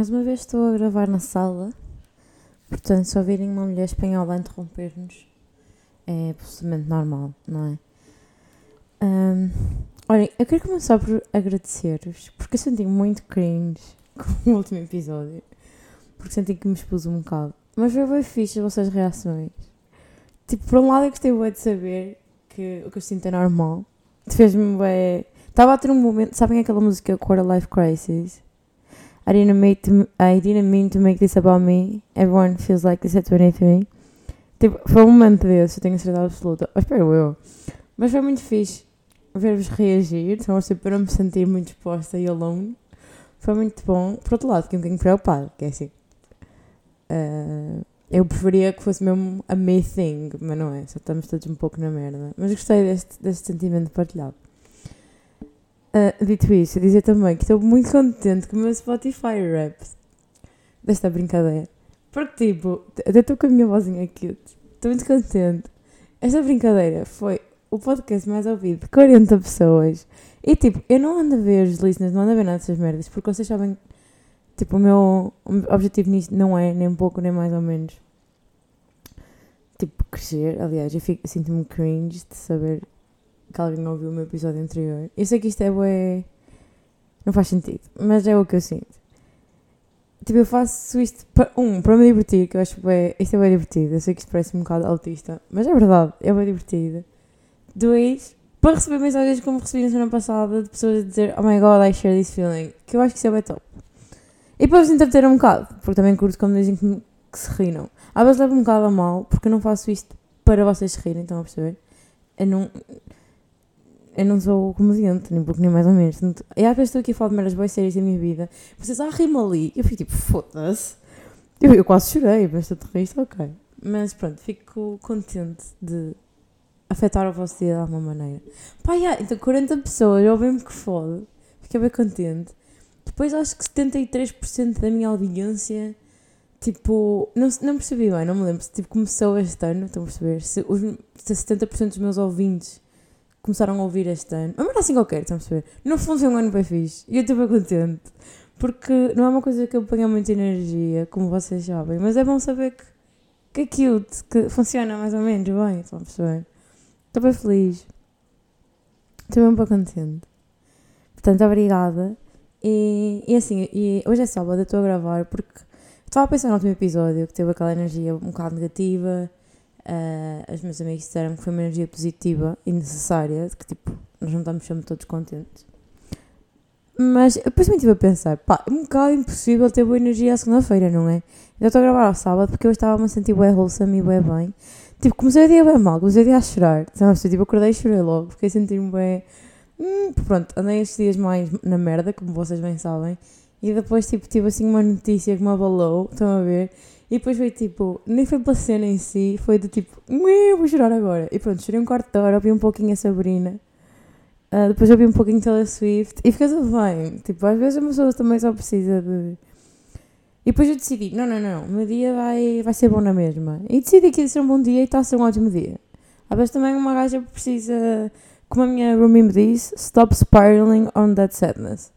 Mais uma vez estou a gravar na sala. Portanto, se ouvirem uma mulher espanhola interromper-nos, é absolutamente normal, não é? Um, olhem, eu quero começar por agradecer-vos, porque eu senti muito cringe com o último episódio. Porque senti que me expus um bocado. Mas foi bem fixe as vossas reações. Tipo, por um lado eu gostei bem de saber que o que eu sinto é normal. Fez-me bem... Estava a ter um momento... Sabem aquela música Quarter Life Crisis? I didn't, make to, I didn't mean to make this about me. Everyone feels like this at 23. Tipo, foi um momento desse, eu tenho certeza absoluta. Ou espero eu. Mas foi muito fixe ver-vos reagir. Então, assim, para não me sentir muito exposta e alone. Foi muito bom. Por outro lado, fiquei um bocadinho preocupado, que é assim. Uh, eu preferia que fosse mesmo a me thing, mas não é. Só estamos todos um pouco na merda. Mas gostei deste, deste sentimento partilhado. Uh, dito isso, dizer também que estou muito contente com o meu Spotify rap desta brincadeira. Porque, tipo, até estou com a minha vozinha cute. Estou muito contente. Esta brincadeira foi o podcast mais ouvido de 40 pessoas. E, tipo, eu não ando a ver os listeners, não ando a ver nada dessas merdas, porque vocês sabem, tipo, o meu, objetivo nisto não é nem pouco, nem mais ou menos, tipo, crescer. Aliás, eu, sinto-me cringe de saber que alguém ouviu o meu episódio anterior. Eu sei que isto é bué... Não faz sentido, mas é o que eu sinto. Tipo, eu faço isto, para, um, para me divertir, que eu acho que isto é bem divertido. Eu sei que isto parece um bocado autista, mas é verdade, é bem divertido. Dois, para receber mensagens como recebi na semana passada de pessoas a dizer Oh my god, I share this feeling, que eu acho que isso é bem top. E para vos entreter um bocado, porque também curto como dizem que, que se riram. Às vezes levo um bocado a mal, porque eu não faço isto para vocês se rirem, estão a perceber? Eu não eu não sou comediante, nem pouco nem mais ou menos. E às vezes estou aqui a falar de meras boas séries da minha vida. Vocês, ah, ali. Eu fico tipo, foda-se. Eu, eu quase chorei, mas triste, ok. Mas pronto, fico contente de afetar o vosso dia de alguma maneira. Pá, yeah, então 40 pessoas, eu bem-me que foda. Fiquei bem contente. Depois acho que 73% da minha audiência, tipo, não, não percebi bem, não me lembro se tipo, começou este ano, estão a perceber? Se, os, se 70% dos meus ouvintes começaram a ouvir este ano. Mas era assim qualquer, estão a perceber? No fundo foi um ano bem fixe e eu estou bem contente. Porque não é uma coisa que eu ponha muita energia, como vocês sabem, mas é bom saber que, que é cute, que funciona mais ou menos bem, estão a perceber? Estou bem feliz. Estou bem, bem contente. Portanto, obrigada. E, e assim, e hoje é sábado, eu estou a gravar porque estava a pensar no último episódio que teve aquela energia um bocado negativa Uh, os meus amigos disseram que foi uma energia positiva e necessária, que tipo, nós não estamos sempre todos contentes. Mas depois me estive a pensar, pá, é um bocado impossível ter boa energia à segunda-feira, não é? Eu estou a gravar ao sábado porque eu estava-me a sentir bem wholesome e bem bem. Tipo, comecei o dia bem mal, comecei o dia a chorar. Então, tipo, acordei e chorei logo, fiquei a sentir-me bem. Hum, pronto, andei estes dias mais na merda, como vocês bem sabem. E depois, tipo, tive assim uma notícia que me abalou, estão a ver? E depois foi tipo, nem foi pela cena em si, foi do tipo, eu vou chorar agora. E pronto, chorei um quarto de hora, ouvi um pouquinho a Sabrina. Uh, depois ouvi um pouquinho Taylor Swift e fica tudo bem. Tipo, às vezes a pessoa também só precisa de. E depois eu decidi, não, não, não, o meu dia vai, vai ser bom na mesma. E decidi que ia ser um bom dia e está a ser um ótimo dia. Às vezes também uma gaja precisa, como a minha roomie me diz, stop spiraling on that sadness.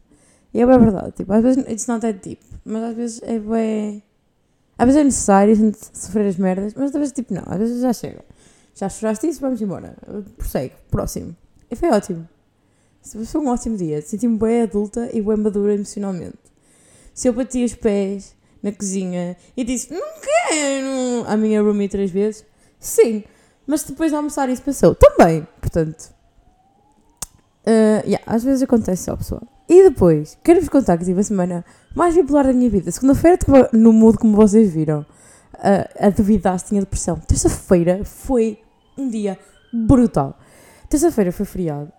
E é bem verdade, tipo, às vezes it's not that deep, mas às vezes é bem às vezes é necessário a gente sofrer as merdas, mas às vezes tipo, não, às vezes já chega. Já choraste isso, vamos embora. Prossegue, próximo. E foi ótimo. Foi um ótimo dia. Senti-me bem adulta e bem madura emocionalmente. Se eu bati os pés na cozinha e disse, não quero, à minha roomie três vezes, sim. Mas depois de almoçar isso passou. Também, portanto. Uh, yeah, às vezes acontece só, pessoal. E depois, quero-vos contar que tive a semana mais bipolar da minha vida. Segunda-feira estava no mood como vocês viram. Uh, a duvidar se tinha depressão. Terça-feira foi um dia brutal. Terça-feira foi feriado.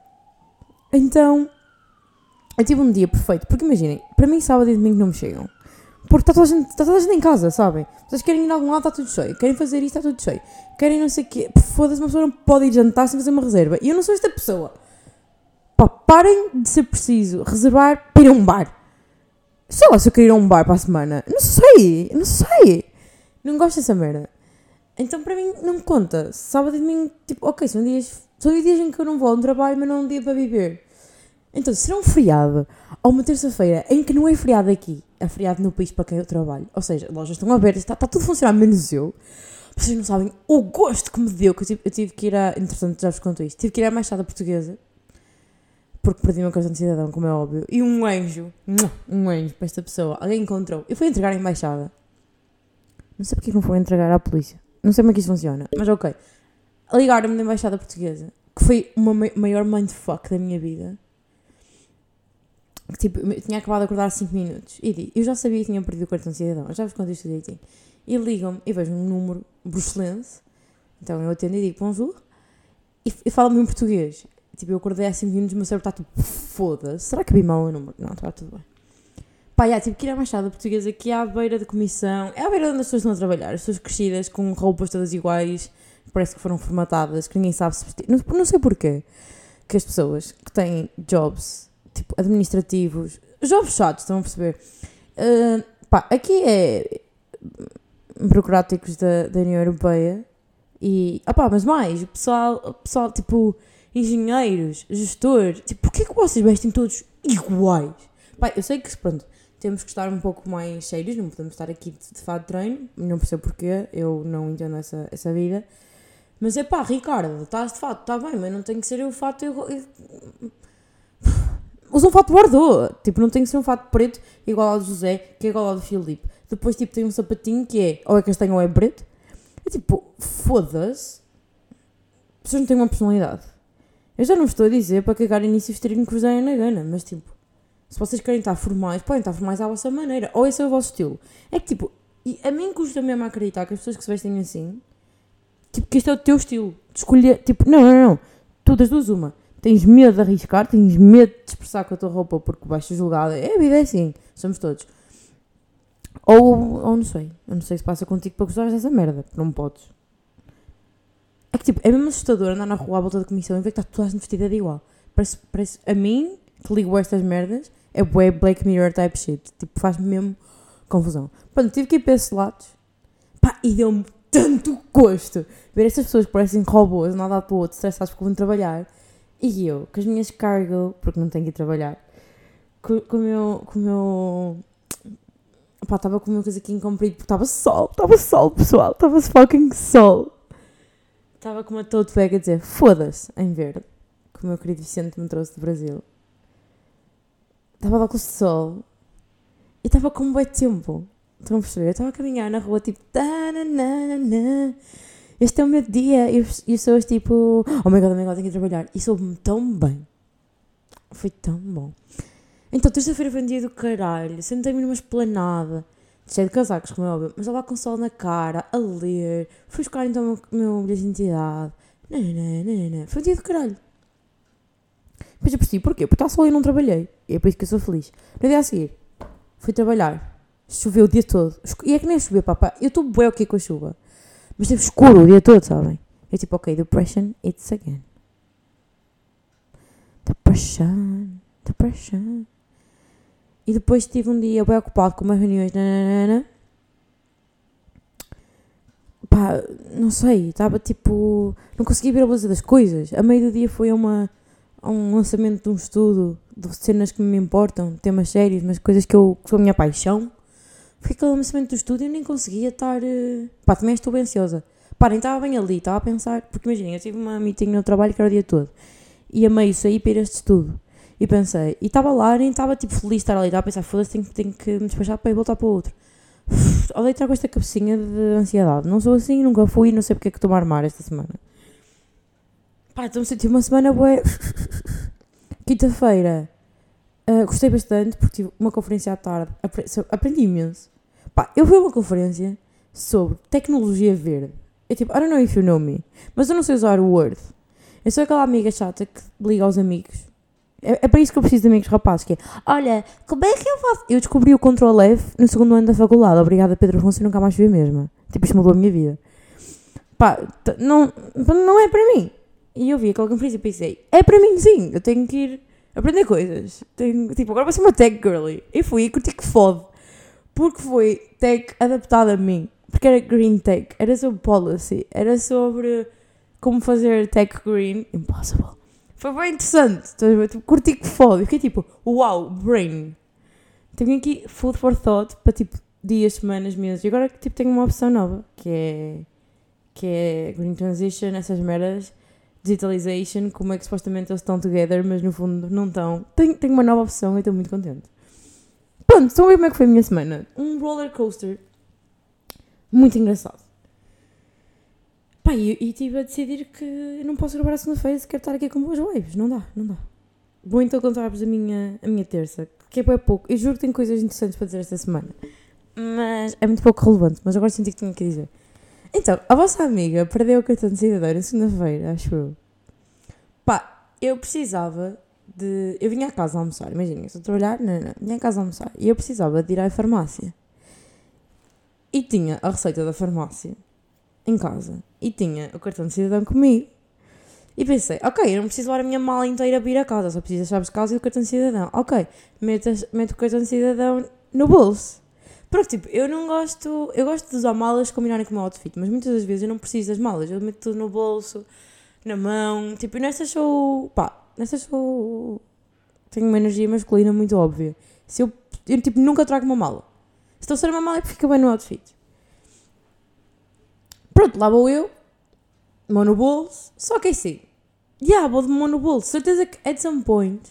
Então, eu tive um dia perfeito. Porque imaginem, para mim sábado e domingo não me chegam. Porque está toda, a gente, está toda a gente em casa, sabem? Vocês querem ir a algum lado, está tudo cheio. Querem fazer isto, está tudo cheio. Querem não sei o quê. Foda-se, uma pessoa não pode ir jantar sem fazer uma reserva. E eu não sou esta pessoa. Pá, parem de ser preciso reservar para ir a um bar. Sei lá se eu queria ir a um bar para a semana. Não sei, não sei. Não gosto dessa merda. Então para mim não conta. Sábado e domingo, tipo, ok, são dias, são dias em que eu não vou a um trabalho, mas não é um dia para viver. Então, será um feriado ou uma terça-feira em que não é feriado aqui, é feriado no país para quem eu trabalho. Ou seja, lojas estão abertas, está, está tudo a funcionar, menos eu. Vocês não sabem o gosto que me deu, que eu tive, eu tive que ir a. Entretanto, já vos conto isto. Tive que ir à Embaixada Portuguesa, porque perdi meu cartão de cidadão, como é óbvio. E um anjo, um anjo para esta pessoa, alguém encontrou. Eu fui entregar à Embaixada. Não sei porque não foi entregar à polícia. Não sei como é que isso funciona, mas ok. Ligaram-me da Embaixada Portuguesa, que foi uma maior mindfuck da minha vida. Que, tipo, eu tinha acabado de acordar há 5 minutos. E eu já sabia que tinha perdido o cartão de cidadão. Eu já vos contei isto direitinho. E ligam-me e vejo um número bruxelense. Então eu atendo e digo bonjour. E, e fala-me em português. Tipo, eu acordei há 5 minutos e o meu cérebro está tipo, foda-se. Será que vi mal o número? Não, está tudo bem. Pá, já, tipo, que ir à Machada Portuguesa aqui à beira da comissão. É à beira onde as pessoas estão a trabalhar. As pessoas crescidas, com roupas todas iguais, parece que foram formatadas, que ninguém sabe se vestir. Não, não sei porquê. Que as pessoas que têm jobs, tipo, administrativos, jobs chatos, estão a perceber? Uh, pá, aqui é burocráticos da, da União Europeia e, opá, mas mais, o pessoal, o pessoal, tipo, engenheiros, gestor, tipo, porquê que vocês vestem todos iguais? Pá, eu sei que, pronto, temos que estar um pouco mais sérios, não podemos estar aqui de, de de treino, não percebo porquê, eu não entendo essa, essa vida. Mas é pá, Ricardo, estás de fato, está bem, mas não tem que ser o fato. Eu, eu, usa um fato bordô, tipo, não tem que ser um fato preto igual ao do José, que é igual ao do Filipe. Depois, tipo, tem um sapatinho que é ou é castanho ou é preto. É tipo, foda-se. Pessoas não têm uma personalidade. Eu já não estou a dizer para cagar início vestirem que vos na gana, mas tipo, se vocês querem estar formais, podem estar formais à vossa maneira. Ou esse é o vosso estilo. É que tipo, e a mim custa mesmo acreditar que as pessoas que se vestem assim, tipo, que este é o teu estilo. De escolher, tipo, não, não, não. Tu das duas, uma. Tens medo de arriscar, tens medo de expressar com a tua roupa porque vais ser julgada. É a vida, é assim. Somos todos. Ou, ou não sei. Eu não sei se passa contigo para gostares dessa merda. Não podes. É que tipo, é mesmo assustador andar na rua à volta da comissão e ver que está toda a gente vestida de igual. Parece, parece a mim, que ligo estas merdas, é bué Black Mirror type shit. Tipo, faz-me mesmo confusão. Pronto, tive que ir para esses lados. Pá, e deu-me tanto gosto ver estas pessoas que parecem robôs, nada para o outro, estressados porque vão trabalhar. E eu, com as minhas cargo, porque não tenho que ir trabalhar, com, com o meu. Com o meu Pá, estava com o meu casaquinho comprido porque estava sol, estava sol, pessoal, estava fucking sol. Estava com uma tote bag a dizer foda-se, em verde, que o meu querido Vicente me trouxe do Brasil. Estava lá com o sol e estava com um bom tempo. Estão a perceber? Eu estava a caminhar na rua tipo. Este é o meu dia. E as pessoas tipo. Oh my god, oh my god, tenho que trabalhar. E soube-me tão bem. Foi tão bom. Então, terça-feira foi um dia do caralho. Sentei-me numa esplanada. Cheio de casacos, como é óbvio. Mas lá com sol na cara, a ler. Fui buscar então o meu, bilhete de identidade. Foi um dia do caralho. Depois eu percebi porquê? Porque está sol e não trabalhei. E é por isso que eu sou feliz. No dia a seguir, fui trabalhar. Choveu o dia todo. E é que nem choveu, papá. Eu estou bué aqui com a chuva. Mas teve escuro o dia todo, sabem? É tipo, ok, depression, it's again. Depression, depression. E depois tive um dia bem ocupado com umas reuniões. Nananana. Pá, não sei, estava tipo. Não conseguia ver a beleza das coisas. A meio do dia foi uma, um lançamento de um estudo de cenas que me importam, temas sérios, mas coisas que, eu, que são a minha paixão. Foi aquele lançamento do estudo e eu nem conseguia estar. Eh, pá, também estou bem ansiosa. Pá, nem estava bem ali, estava a pensar. Porque imaginem, eu tive uma meeting no trabalho que era o dia todo. E a meio saí para este estudo. E pensei, e estava lá, nem estava tipo feliz de estar ali, estava a pensar, foda-se, tenho, tenho que me despachar para ir voltar para o outro. Estar com esta cabecinha de ansiedade. Não sou assim, nunca fui, não sei porque é que estou a armar esta semana. Pá, estou-me a sentir uma semana boa. Quinta-feira, uh, gostei bastante porque tive uma conferência à tarde, aprendi imenso. Pá, eu fui a uma conferência sobre tecnologia verde. É tipo, I don't know if you know me, mas eu não sei usar o Word. Eu sou aquela amiga chata que liga aos amigos é, é para isso que eu preciso de amigos rapazes, que é, olha, como é que eu faço? Eu descobri o Ctrl F no segundo ano da faculdade. Obrigada, Pedro Afonso, nunca mais vi a mesma. Tipo, isto mudou a minha vida. Pá, não, não é para mim. E eu vi aquela conferência e pensei, é para mim sim, eu tenho que ir aprender coisas. Tenho, tipo, agora vou ser uma tech girly. E fui e curti que fode. Porque foi tech adaptada a mim. Porque era green tech, era sobre policy, era sobre como fazer tech green. Impossible. Foi bem interessante. Tipo, curti que foda. fiquei tipo, uau, brain. Tenho aqui food for thought para tipo dias, semanas, meses. E agora tipo tenho uma opção nova, que é que é Green Transition, essas merdas, Digitalization, como é que supostamente eles estão together, mas no fundo não estão. Tenho, tenho uma nova opção e estou muito contente. Pronto, estão a ver como é que foi a minha semana. Um roller coaster muito engraçado. Pá, e estive a decidir que não posso gravar a segunda-feira se quero estar aqui com boas vibes. Não dá, não dá. Vou então contar-vos a minha, a minha terça, que é pouco. Eu juro que tenho coisas interessantes para dizer esta semana. Mas é muito pouco relevante, mas agora senti que tinha que dizer. Então, a vossa amiga perdeu o cartão de cidadão na segunda-feira, acho eu. Pá, eu precisava de. Eu vinha a casa almoçar, imaginem, estou a trabalhar, não, não, vinha a casa almoçar e eu precisava de ir à farmácia. E tinha a receita da farmácia em casa e tinha o cartão de cidadão comigo. E pensei, ok, eu não preciso levar a minha mala inteira para ir a casa, só preciso das chaves de casa e o cartão de cidadão. Ok, meto, meto o cartão de cidadão no bolso. Porque, tipo, eu não gosto. Eu gosto de usar malas combinarem com o meu outfit, mas muitas das vezes eu não preciso das malas. Eu meto tudo no bolso, na mão. Tipo, nessas sou. pá, nessas sou. tenho uma energia masculina muito óbvia. Se eu. eu tipo, nunca trago uma mala. Se estou a ser uma mala é porque fica bem no outfit. Pronto, lá vou eu, mão no bolso, só que é assim. Yeah, vou de mão no bolso. Certeza que at some point,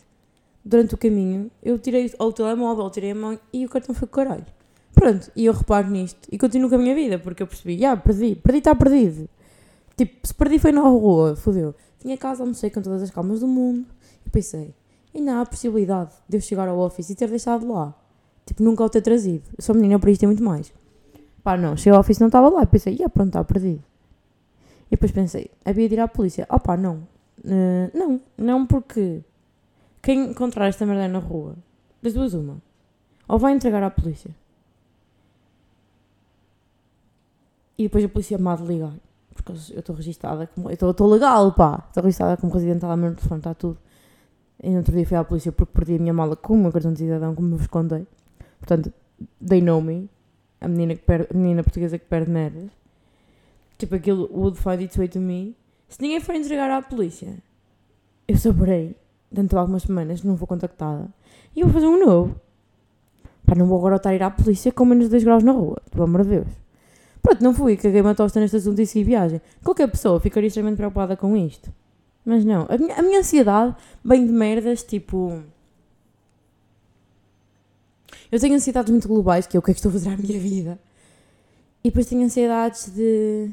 durante o caminho, eu tirei ou o telemóvel, tirei a mão e o cartão foi com caralho. Pronto, e eu reparo nisto e continuo com a minha vida, porque eu percebi, já, perdi, perdi está perdido. Tipo, se perdi foi na rua, fodeu. Tinha casa, almocei com todas as calmas do mundo e pensei, ainda há a possibilidade de eu chegar ao office e ter deixado lá. Tipo, nunca o ter trazido. Eu sou menina, por isto tem muito mais. Pá, não, cheguei ao office não estava lá. Pensei, ia, pronto, está perdido. E depois pensei, havia de ir à polícia. Oh pá, não. Uh, não, não porque quem encontrar esta merda na rua, das duas uma, ou vai entregar à polícia. E depois a polícia me de ligar. Porque eu estou registada como. Eu estou legal, pá. Estou registada como residente lá no telefone, está tudo. E no outro dia fui à polícia porque perdi a minha mala com meu cartão de cidadão, como me vos contei. Portanto, they know me a menina, que perde, a menina portuguesa que perde merdas. Tipo, aquilo would find its way to me. Se ninguém for entregar à polícia, eu saberei, dentro de algumas semanas, não vou contactada. E eu vou fazer um novo. Pá, não vou agora estar a ir à polícia com menos de 2 graus na rua, pelo amor de Deus. Pronto, não fui, caguei uma tosta neste assunto e segui viagem. Qualquer pessoa ficaria extremamente preocupada com isto. Mas não, a minha, a minha ansiedade vem de merdas tipo eu tenho ansiedades muito globais, que é o que é que estou a fazer à minha vida. E depois tenho ansiedades de.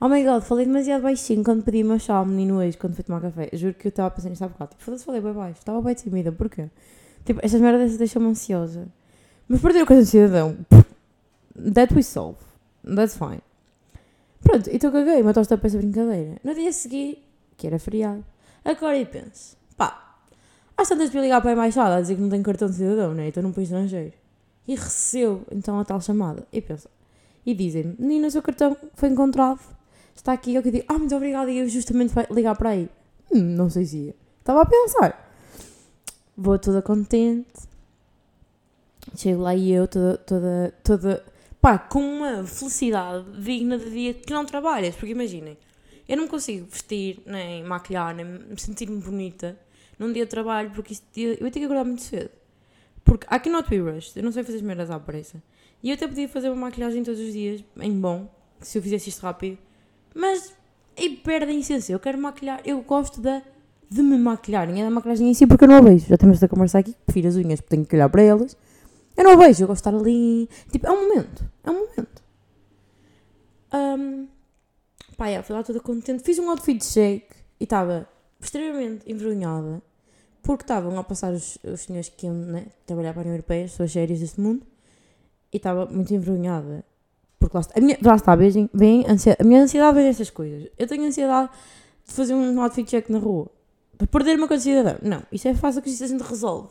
Oh my god, falei demasiado baixinho quando pedi uma chá ao menino hoje, quando fui tomar café. Juro que eu estava pensando nisto há bocado. Tipo, foda-se, falei bem baixo. Estava bem tímida. Porquê? Tipo, estas merdas deixam-me ansiosa. Mas perder o coisa de cidadão. That we solve. That's fine. Pronto, então caguei, uma tosta para essa brincadeira. No dia seguinte, que era feriado, agora e penso, pá, às tantas de ligar para a embaixada a dizer que não tem cartão de cidadão, né? Estou num país estrangeiro. E recebeu então a tal chamada. E pensa. E dizem-me, menina, o seu cartão foi encontrado. Está aqui. Eu que digo, ah, muito obrigada. E eu justamente vai ligar para aí. Hum, não sei se ia. Estava a pensar. Vou toda contente. Chego lá e eu toda, toda, toda, pá, com uma felicidade digna de dia que não trabalhas. Porque imaginem, eu não consigo vestir, nem maquilhar, nem sentir-me bonita num dia de trabalho, porque isto, eu ia ter que acordar muito cedo. Porque I cannot be rushed, eu não sei fazer as merdas à pressa. E eu até podia fazer uma maquilhagem todos os dias, em bom, se eu fizesse isto rápido. Mas, e perde a essência, eu quero maquilhar, eu gosto da, de me maquilhar, nem é da maquilhagem em si, porque eu não a vejo. Já temos esta conversa aqui, prefiro as unhas, porque tenho que olhar para elas. Eu não a vejo, eu gosto de estar ali, tipo, é um momento, é um momento. Um, pá, fui lá toda contente, fiz um outfit shake e estava extremamente envergonhada porque estavam a passar os, os senhores que iam né, trabalhar para a União Europeia, as pessoas sérias deste mundo, e estava muito envergonhada. Porque lá está, a minha, lá está, vem, vem a minha ansiedade vem destas coisas. Eu tenho ansiedade de fazer um outfit check na rua, de perder uma coisa de cidadão. Não, isso é fácil que isso a gente resolve.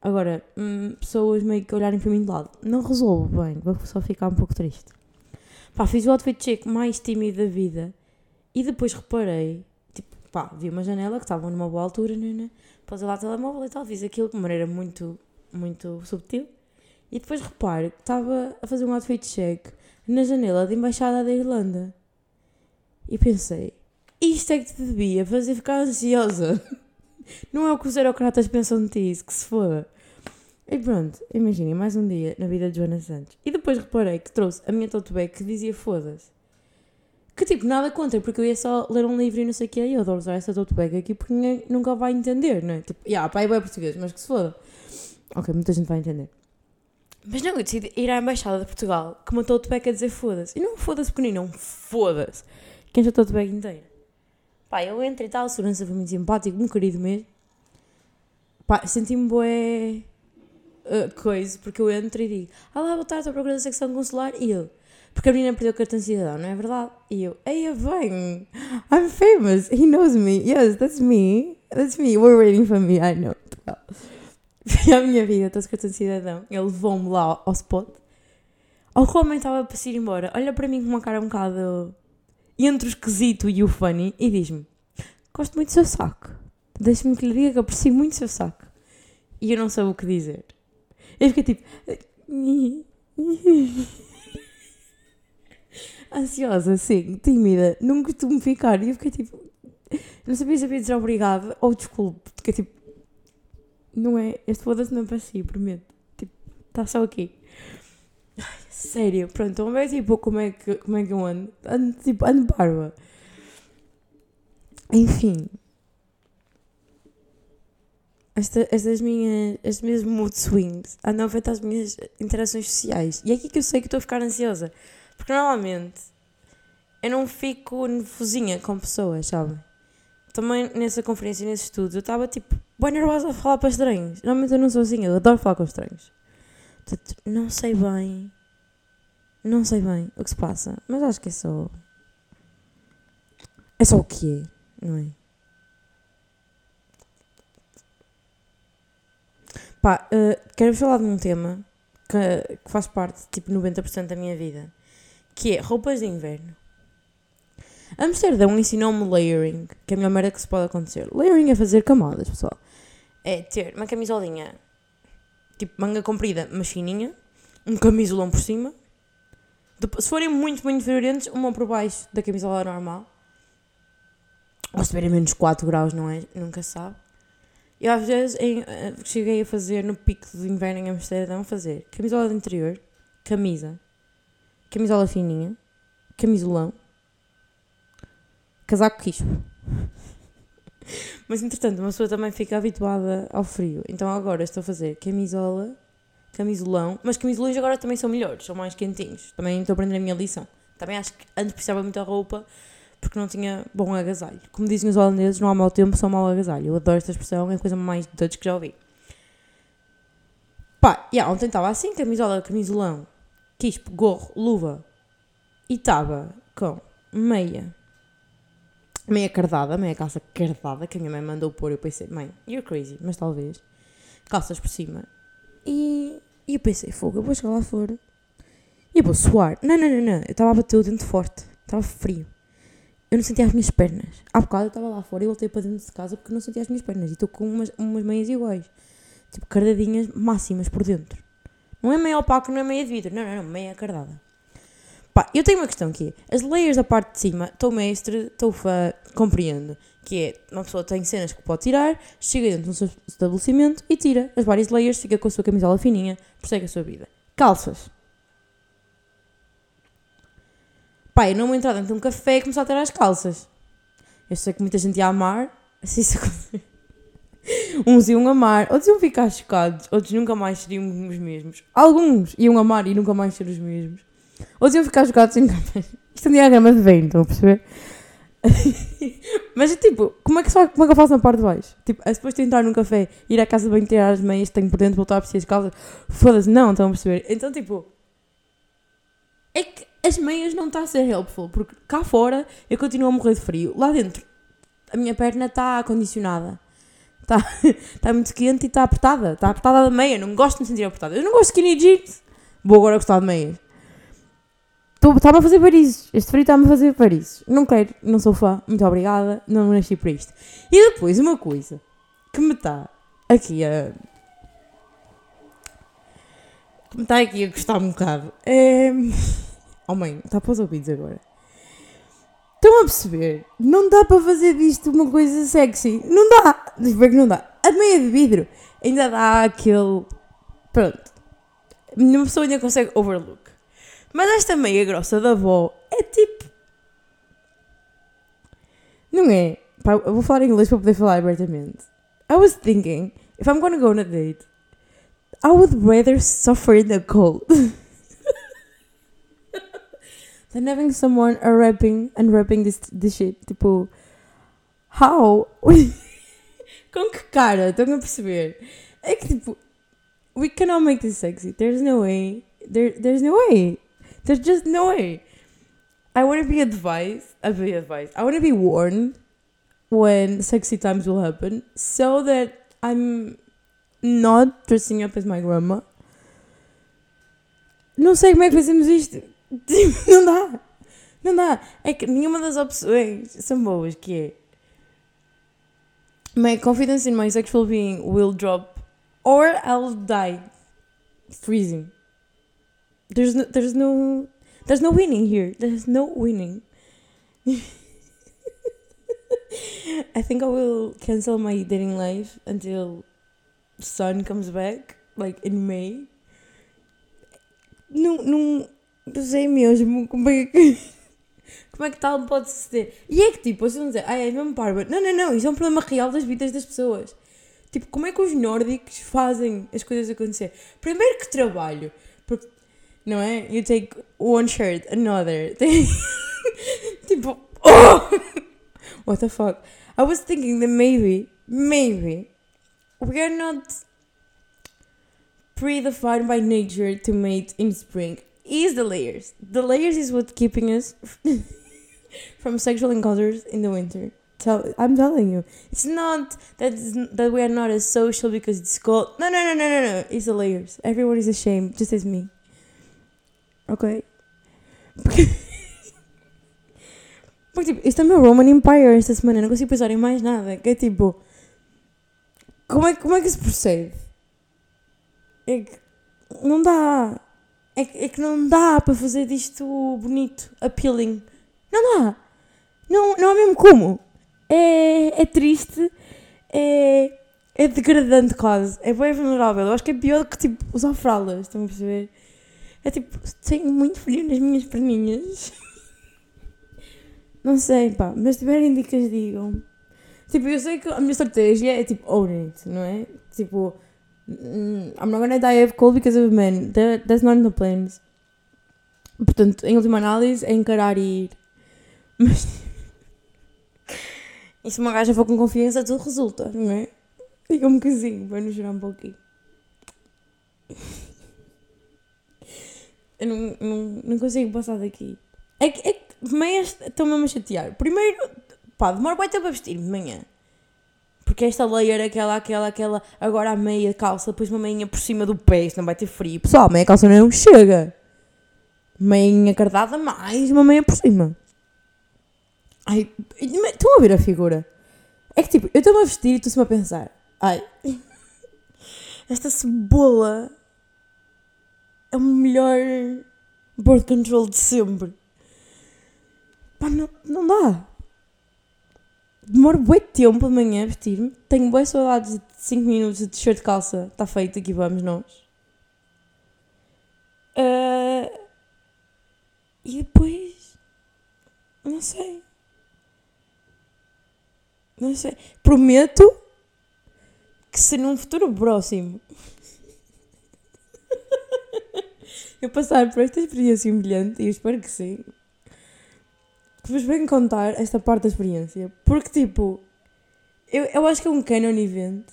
Agora, hum, pessoas meio que olharem para mim de lado, não resolvo bem, vou só ficar um pouco triste. Pá, fiz o outfit check mais tímido da vida e depois reparei pá, vi uma janela que estava numa boa altura, né, pôs lá o telemóvel e tal, fiz aquilo de uma maneira muito, muito subtil. E depois repare que estava a fazer um outfit check na janela da Embaixada da Irlanda. E pensei, isto é que te devia fazer ficar ansiosa. Não é o que os eurocratas pensam de ti, que se foda. E pronto, imaginem, mais um dia na vida de Joana Santos. E depois reparei que trouxe a minha tote bag que dizia foda-se. Que tipo, nada contra, porque eu ia só ler um livro e não sei o que, e eu adoro usar essa tote bag aqui porque ninguém nunca vai entender, não é? Tipo, yeah, pai, é português, mas que se foda. Ok, muita gente vai entender. Mas não, eu decidi ir à Embaixada de Portugal com uma tote bag a dizer foda-se. E não foda-se pequenino, foda-se. Quem já tote bag inteira. Pá, eu entrei e tal, a segurança foi muito simpático, muito querido mesmo. Pá, senti-me boé uh, coisa, porque eu entro e digo, olá, boa tarde, estou à procura da secção consular, e ele, porque a menina perdeu o cartão de cidadão, não é verdade? E eu, ei, bem, I'm famous, he knows me, yes, that's me, that's me, we're waiting for me, I know. Vi a minha vida, estou com cartão de cidadão, ele levou-me lá ao spot, ao que o homem estava para ir embora, olha para mim com uma cara um bocado entre o esquisito e o funny, e diz-me, gosto muito do seu saco, deixe-me que lhe diga que aprecio muito o seu saco. E eu não sei o que dizer. Eu fiquei tipo. Ansiosa, sim, tímida, não costumo ficar. E eu fiquei tipo. Não sabia saber dizer obrigado ou desculpe. Fiquei tipo. Não é. Este foda-se não é para si, prometo. Tipo, está só aqui. Ai, sério, pronto, então é tipo como é que, como é que eu ando. Ando tipo, ando barba. Enfim, esta, estas minhas, estes meus mood swings andam a afetar as minhas interações sociais. E é aqui que eu sei que estou a ficar ansiosa. Porque normalmente eu não fico nervosinha com pessoas, sabe? Também nessa conferência, nesse estudo, eu estava tipo, bem nervosa a falar para estranhos. Normalmente eu não sou assim, eu adoro falar com estranhos. Portanto, não sei bem. Não sei bem o que se passa, mas acho que é só. É só o que é, não é? Pá, uh, quero falar de um tema que, que faz parte, tipo, 90% da minha vida, que é roupas de inverno. Amsterdão ensinou-me layering, que é a melhor merda que se pode acontecer. Layering é fazer camadas, pessoal. É ter uma camisolinha, tipo manga comprida, mas fininha, um camisolão por cima. Se forem muito, muito friorentes, uma por baixo da camisola normal. Ou se tiverem menos 4 graus, não é? Nunca sabe. Eu às vezes em, eh, cheguei a fazer no pico do inverno em Amsterdão, fazer camisola de interior, camisa, camisola fininha, camisolão, casaco quispo. Mas entretanto, uma pessoa também fica habituada ao frio. Então agora estou a fazer camisola, camisolão, mas camisolões agora também são melhores, são mais quentinhos. Também estou a aprender a minha lição. Também acho que antes precisava muita roupa porque não tinha bom agasalho. Como dizem os holandeses, não há mau tempo, só mau agasalho. Eu adoro esta expressão, é a coisa mais Dutch que já ouvi. Pá, yeah, ontem estava assim, camisola, camisolão, quispo, gorro, luva e estava com meia, meia cardada, meia calça cardada que a minha mãe mandou pôr. Eu pensei, mãe, you're crazy, mas talvez, calças por cima. E, e eu pensei, fogo, eu vou chegar lá fora e eu vou suar. Não, não, não, não, eu estava a bater o dente forte, estava frio eu não sentia as minhas pernas. Há bocado eu estava lá fora e voltei para dentro de casa porque não sentia as minhas pernas. E estou com umas, umas meias iguais. Tipo, cardadinhas máximas por dentro. Não é meia opaco, não é meia de vidro. Não, não, não, meia cardada. Pá, eu tenho uma questão aqui. As layers da parte de cima, estou mestre, estou fã, compreendo. Que é, uma pessoa tem cenas que pode tirar, chega dentro do seu estabelecimento e tira as várias layers, fica com a sua camisola fininha, prossegue a sua vida. Calças. Pá, eu não vou entrar dentro de um café e começar a tirar as calças. Eu sei que muita gente ia amar, assim isso Uns iam amar, outros iam ficar chocados, outros nunca mais seriam os mesmos. Alguns iam amar e nunca mais ser os mesmos. Outros iam ficar chocados nunca mais. Isto é um diagrama de bem, estão a perceber? Mas tipo, como é, que, como é que eu faço na parte de baixo? Tipo, é depois de entrar num café, ir à casa banho tirar as meias, tenho por dentro, voltar a precisar de calças. Foda-se, não, estão a perceber? Então, tipo, é que as meias não está a ser helpful, porque cá fora eu continuo a morrer de frio. Lá dentro, a minha perna está acondicionada. Está tá muito quente e está apertada. Está apertada da meia. Não gosto de me sentir apertada. Eu não gosto de skinny jeans. Vou agora gostar de meias. Está-me a fazer Paris. Este frio está-me a fazer Paris. Não quero, não sou fã. Muito obrigada. Não nasci para isto. E depois, uma coisa que me está aqui a. que me está aqui a gostar um bocado. É. Oh mãe, está para os ouvidos agora. Estão a perceber? Não dá para fazer disto uma coisa sexy. Não dá. Digo que não dá. A meia de vidro ainda dá aquele. Pronto. Nenhuma pessoa ainda consegue overlook. Mas esta meia grossa da avó é tipo. Não é? Pá, eu vou falar inglês para poder falar abertamente. I was thinking, if I'm gonna go on a date, I would rather suffer in the cold than having someone unwrapping, unwrapping this, this shit. Tipo, how? Com que cara? Estão a perceber? É que tipo, we cannot make this sexy. There's no way. There, there's no way. There's just no way. I want to be advised. I be advised. I want to be warned when sexy times will happen, so that I'm not dressing up as my grandma. Não sei como é que fazemos isto. Tipo, não dá. Não dá. É que nenhuma das opções são boas, que é My confidence in my sexual being will drop or I'll die freezing. There's no, there's no there's no winning here. There's no winning. I think I will cancel my dating life until sun comes back, like in May. Não, não, não sei mesmo como é que. Como é que tal pode suceder? E é que tipo, vocês vão dizer, ah, é mesmo parva. Não, não, não, isso é um problema real das vidas das pessoas. Tipo, como é que os nórdicos fazem as coisas acontecer? Primeiro que trabalho, porque, não é? You take one shirt, another. tipo, oh! What the fuck? I was thinking that maybe, maybe, we are not predefined by nature to mate in spring. Is the layers. The layers is what keeping us from sexual encounters in the winter. Tell, I'm telling you, it's not that that we are not as social because it's cold. No, no, no, no, no, no. It's the layers. Everyone is ashamed, just as me. Ok. Porque, tipo, isto é o meu Roman Empire esta semana. Não consigo pensar em mais nada. Que é tipo, como é, como é que se procede? É que não dá. É que, é que não dá para fazer disto bonito, appealing. Não dá. Não, não há mesmo como. É, é triste, é, é degradante quase. É bem vulnerável. Eu acho que é pior que tipo usar fraldas, estão a perceber? É tipo, tenho muito frio nas minhas perninhas. Não sei, pá, mas se tiverem dicas, digam. Tipo, eu sei que a minha estratégia é tipo, own it, não é? Tipo, I'm not gonna die of cold because of. That, that's not in the plans. Portanto, em última análise, é encarar e ir. Mas. E se uma gaja for com confiança, tudo resulta, não é? Diga-me que sim, para nos jurar um pouquinho. Eu não, não, não consigo passar daqui. É que, é que meias estão-me a chatear. Primeiro, pá, demora muito tempo a vestir-me de manhã. Porque esta layer, aquela, aquela, aquela, agora a meia calça, depois uma meinha por cima do pé, isto não vai ter frio. Pessoal, meia calça não chega. Meinha cardada, mais uma meia por cima. Ai, estão a ver a figura? É que tipo, eu estou-me a vestir e estou-me a pensar. Ai, esta cebola é o melhor board control de sempre. Pá, não, não dá. Demoro bué tempo de manhã a vestir-me. Tenho boas saudades de 5 minutos de t-shirt de calça. Está feito, aqui vamos nós. Uh, e depois. Não sei. Não sei. Prometo que se num futuro próximo eu passar por esta experiência humilhante, e eu espero que sim, vos venho contar esta parte da experiência. Porque, tipo, eu, eu acho que é um canon event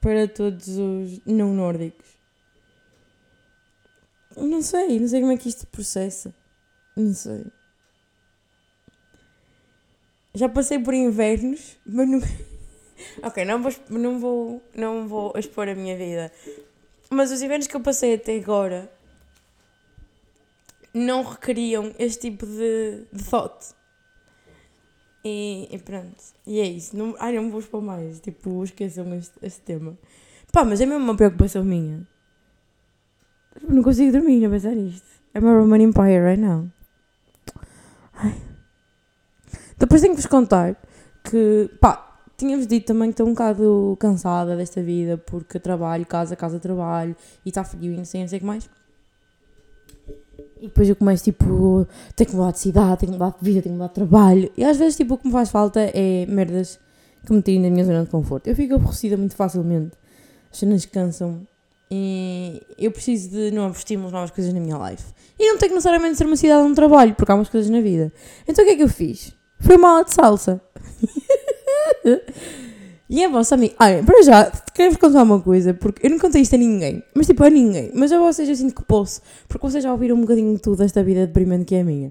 para todos os não nórdicos. Não sei, não sei como é que isto processa. Não sei. Já passei por invernos, mas não. ok, não vou, não, vou, não vou expor a minha vida. Mas os invernos que eu passei até agora não requeriam este tipo de, de thought. E, e, pronto. E é isso. Não, ai, não vou expor mais. Tipo, esqueçam este, este tema. Pá, mas é mesmo uma preocupação minha. Não consigo dormir a pensar nisto. É uma Roman Empire right now. Ai. Depois tenho que vos contar que, pá, tínhamos dito também que estou um bocado cansada desta vida porque trabalho, casa, casa, trabalho e está frio e não sei, não sei o que mais. E depois eu começo tipo, tenho que mudar de cidade, tenho que mudar de vida, tenho que mudar de trabalho. E às vezes tipo, o que me faz falta é merdas que me tirem da minha zona de conforto. Eu fico aborrecida muito facilmente, as cenas cansam e eu preciso de novos estímulos, novas coisas na minha life. E não tem que necessariamente ser uma cidade onde trabalho, porque há umas coisas na vida. Então o que é que eu fiz? Foi uma aula de salsa. e a vossa amiga. Olha, para já, quero-vos contar uma coisa, porque eu não contei isto a ninguém, mas tipo a ninguém. Mas a vocês eu sinto que posso, porque vocês já ouviram um bocadinho de tudo desta vida deprimente que é a minha.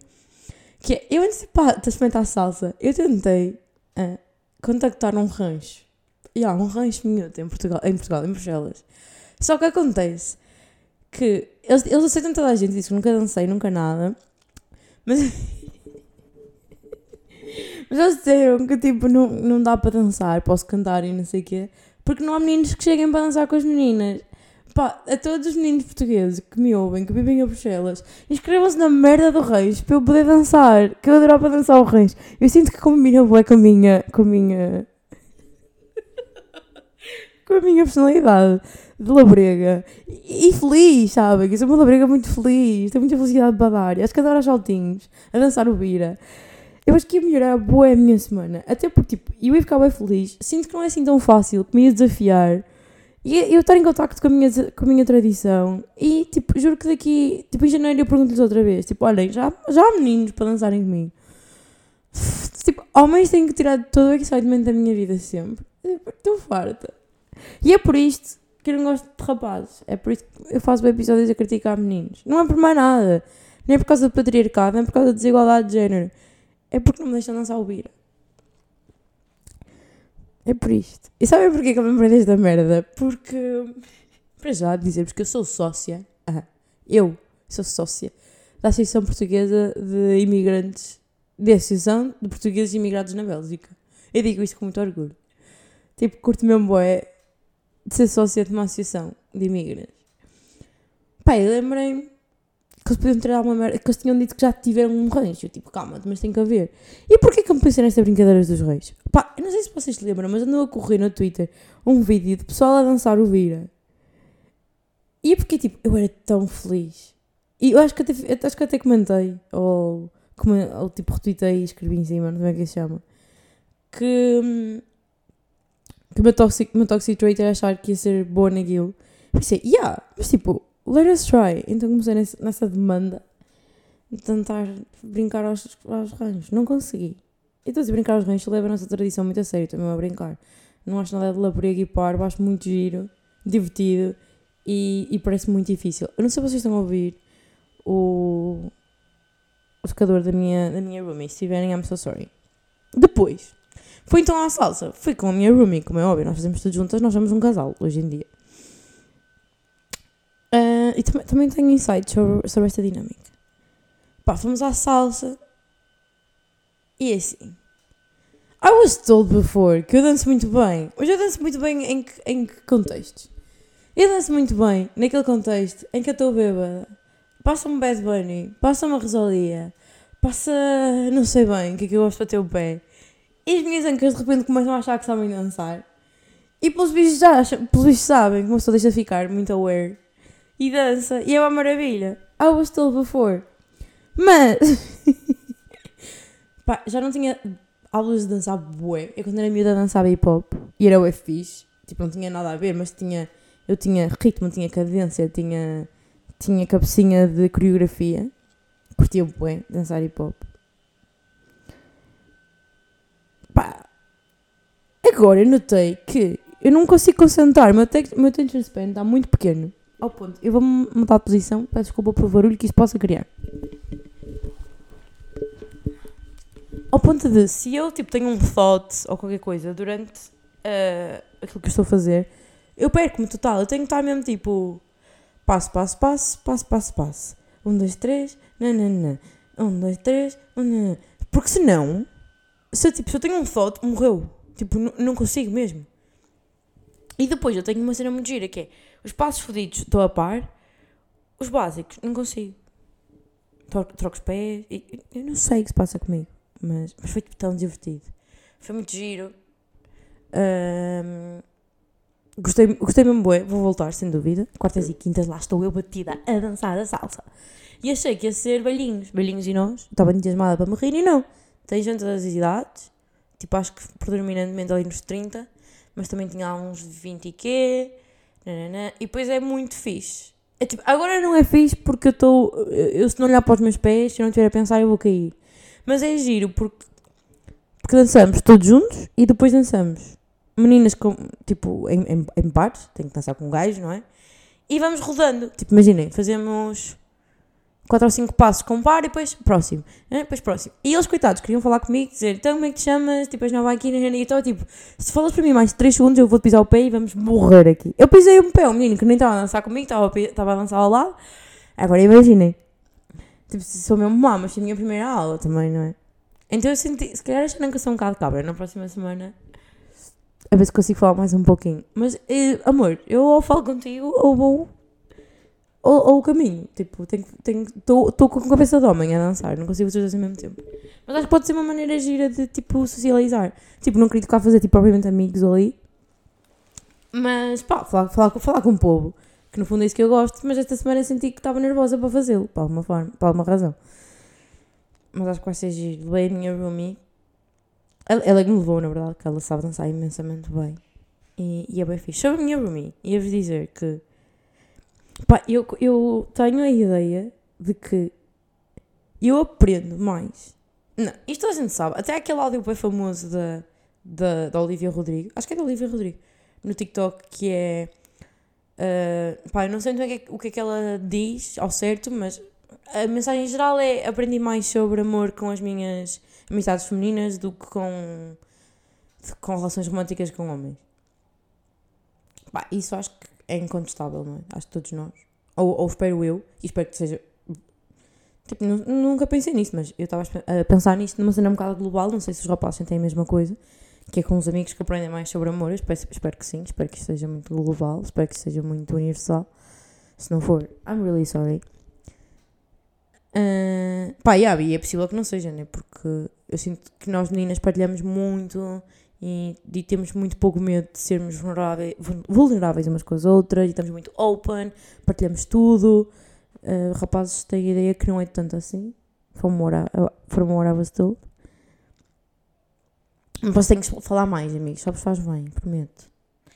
Que é, eu antes de experimentar salsa, eu tentei uh, contactar um rancho. E há um rancho minhoto em Portugal, em Portugal, em Bruxelas. Só que acontece que eles, eles aceitam toda a gente, dizem que nunca dancei, nunca nada. Mas eles disseram que tipo, não, não dá para dançar, posso cantar e não sei o quê, porque não há meninos que cheguem para dançar com as meninas. Pá, a todos os meninos portugueses que me ouvem, que vivem a Bruxelas, inscrevam-se na merda do Reis para eu poder dançar, que eu adorava dançar o Reis. Eu sinto que combina bué com a minha. com a minha. com a minha personalidade de labrega. E, e feliz, sabem? Eu sou uma labrega muito feliz, tenho muita felicidade para dar. Acho que adoro aos saltinhos, a dançar o Bira. Eu acho que ia melhorar boa a minha semana. Até porque, tipo, eu ia ficar bem feliz. Sinto que não é assim tão fácil, que me ia desafiar. E eu estar em contacto com a minha, com a minha tradição. E, tipo, juro que daqui, tipo, em janeiro eu pergunto-lhes outra vez. Tipo, olhem, já, já há meninos para dançarem comigo. Tipo, homens têm que tirar todo o excitement da minha vida sempre. Tipo, estou farta. E é por isto que eu não gosto de rapazes. É por isso que eu faço episódios a criticar meninos. Não é por mais nada. Nem é por causa do patriarcado, nem é por causa da desigualdade de género é porque não me deixam dançar o Bira. É por isto. E sabem porquê que eu me lembrei desta merda? Porque, para já, dizer-vos que eu sou sócia, ah, eu sou sócia da Associação Portuguesa de Imigrantes, da Associação de Portugueses Imigrados na Bélgica. Eu digo isto com muito orgulho. Tipo, curto mesmo boé de ser sócia de uma associação de imigrantes. Pai, eu lembrei-me que eles podiam ter alguma merda, que eles tinham dito que já tiveram um rancho. Eu, tipo, calma, mas tem que haver. E porquê que eu me pensei nesta brincadeira dos reis? Pá, eu não sei se vocês se lembram, mas andou a correr no Twitter um vídeo de pessoal a dançar o Vira. E porque, tipo, eu era tão feliz. E eu acho que até, acho que até comentei, ou, ou tipo, retuitei e escrevi em cima, não sei como é que se chama, que, que o meu toxic, meu toxic trait era achar que ia ser boa naquilo. Pensei, yeah, mas tipo, let us try. Então comecei nessa demanda de tentar brincar aos, aos ranhos. Não consegui. Então, se brincar aos ranhos, leva a nossa tradição muito a sério também a brincar. Não acho nada de labrego e parvo, acho muito giro, divertido e, e parece muito difícil. Eu não sei se vocês estão a ouvir o, o da minha, da minha roomie. Se tiverem, I'm so sorry. Depois, fui então à salsa. Fui com a minha roomie, como é óbvio, nós fazemos tudo juntas, nós somos um casal hoje em dia. E tam também tenho insights sobre, sobre esta dinâmica. Pá, fomos à salsa. E é assim. I was told before que eu danço muito bem. Mas eu danço muito bem em que, em que contextos? Eu danço muito bem naquele contexto em que eu estou bêbada. Passa um Bad Bunny, passa uma Rosalia, passa. não sei bem o que é que eu gosto para ter o pé. E as minhas ancas de repente começam a achar que sabem dançar. E pelos bichos já pelos bichos sabem, como a pessoa deixa de ficar muito aware e dança e é uma maravilha. I was told before. Mas pá, já não tinha aulas de dançar bué. Eu quando era miúda dançava hip hop e era o fixe. Tipo, não tinha nada a ver, mas tinha eu tinha ritmo, tinha cadência, tinha tinha cabecinha de coreografia. Curtia bué dançar hip hop. Pá. Agora eu notei que eu não consigo concentrar, o meu, meu attention span está muito pequeno ao ponto. Eu vou mudar de posição, peço desculpa pelo barulho que isso possa criar. Ao ponto de, se eu tipo, tenho um thought ou qualquer coisa durante uh, aquilo que eu estou a fazer, eu perco-me total. Eu tenho que estar mesmo tipo passo, passo, passo, passo, passo, passo. Um, dois, três, nananã. Um, dois, três, nananã. Porque senão, se tipo, se eu tenho um thought, morreu. Tipo, não consigo mesmo. E depois eu tenho uma cena muito gira que é os passos fodidos estou a par, os básicos não consigo. Troco os pés, e, eu não sei o que se passa comigo, mas, mas foi tão divertido. Foi muito giro. Ahm, gostei, gostei mesmo bué, vou voltar, sem dúvida. Quartas e quintas, lá estou eu batida a dançar a salsa. E achei que ia ser velhinhos, velhinhos e nós. Estava entusiasmada para me rir e não. Tem gente das idades, tipo, acho que predominantemente ali nos 30, mas também tinha uns 20 e quê. E depois é muito fixe. É tipo, agora não é fixe porque eu estou. Eu, se não olhar para os meus pés, se eu não estiver a pensar, eu vou cair. Mas é giro porque, porque dançamos todos juntos e depois dançamos meninas com, tipo, em, em, em pares, tem que dançar com um gajo, não é? E vamos rodando. Tipo, imaginem, fazemos 4 ou 5 passos com par e depois próximo. né? Depois próximo. E eles, coitados, queriam falar comigo, dizer, então como é que te chamas? Tipo, és nova aqui, né? e então, tipo, se falas para mim mais 3 segundos, eu vou-te pisar o pé e vamos morrer aqui. Eu pisei um pé, um menino que nem estava a dançar comigo, estava a, a dançar ao lado. Agora imaginem. Tipo, sou mesmo má, mas foi a minha primeira aula também, não é? Então eu senti, se calhar achando que eu sou um bocado cabra, na próxima semana a ver se consigo falar mais um pouquinho. Mas, eh, amor, eu ou falo contigo ou vou. Ou, ou o caminho. Tipo, estou com cabeça de homem a dançar, não consigo fazer dois ao mesmo tempo. Mas acho que pode ser uma maneira gira de, tipo, socializar. Tipo, não queria a fazer, tipo, propriamente amigos ali. Mas, pá, falar, falar, falar com o povo. Que no fundo é isso que eu gosto. Mas esta semana senti que estava nervosa para fazê-lo. Por alguma forma, por alguma razão. Mas acho que vai ser giro. Levei a minha roomie. Ela, ela é que me levou, na verdade, que ela sabe dançar imensamente bem. E, e é bem fixe. Sobre a minha roomie, ia-vos dizer que. Pá, eu, eu tenho a ideia de que eu aprendo mais. Não, isto a gente sabe. Até aquele áudio bem famoso da, da, da Olivia Rodrigo. Acho que é da Olivia Rodrigo. No TikTok, que é. ah, pá, eu não sei o que, é, o que é que ela diz ao certo, mas a mensagem em geral é aprendi mais sobre amor com as minhas amizades femininas do que com, com relações românticas com homens. Pá, isso acho que é incontestável, não é? Acho que todos nós. Ou, ou espero eu, e espero que seja. Tipo, nu- nunca pensei nisso, mas eu estava a pensar nisto numa cena um bocado global. Não sei se os rapazes sentem a mesma coisa, que é com os amigos que aprendem mais sobre amor. Eu espero, espero que sim, espero que isto seja muito global, espero que seja muito universal. Se não for, I'm really sorry. Ah, pá, yeah, e é possível que não seja, né? Porque eu sinto que nós meninas partilhamos muito e, e temos muito pouco medo de sermos vulneráveis, vulneráveis umas com as outras e estamos muito open, partilhamos tudo. Ah, rapazes têm a ideia que não é tanto assim. From what I, from what I was told. Mas tenho que falar mais, amigos, só vos faz bem, prometo.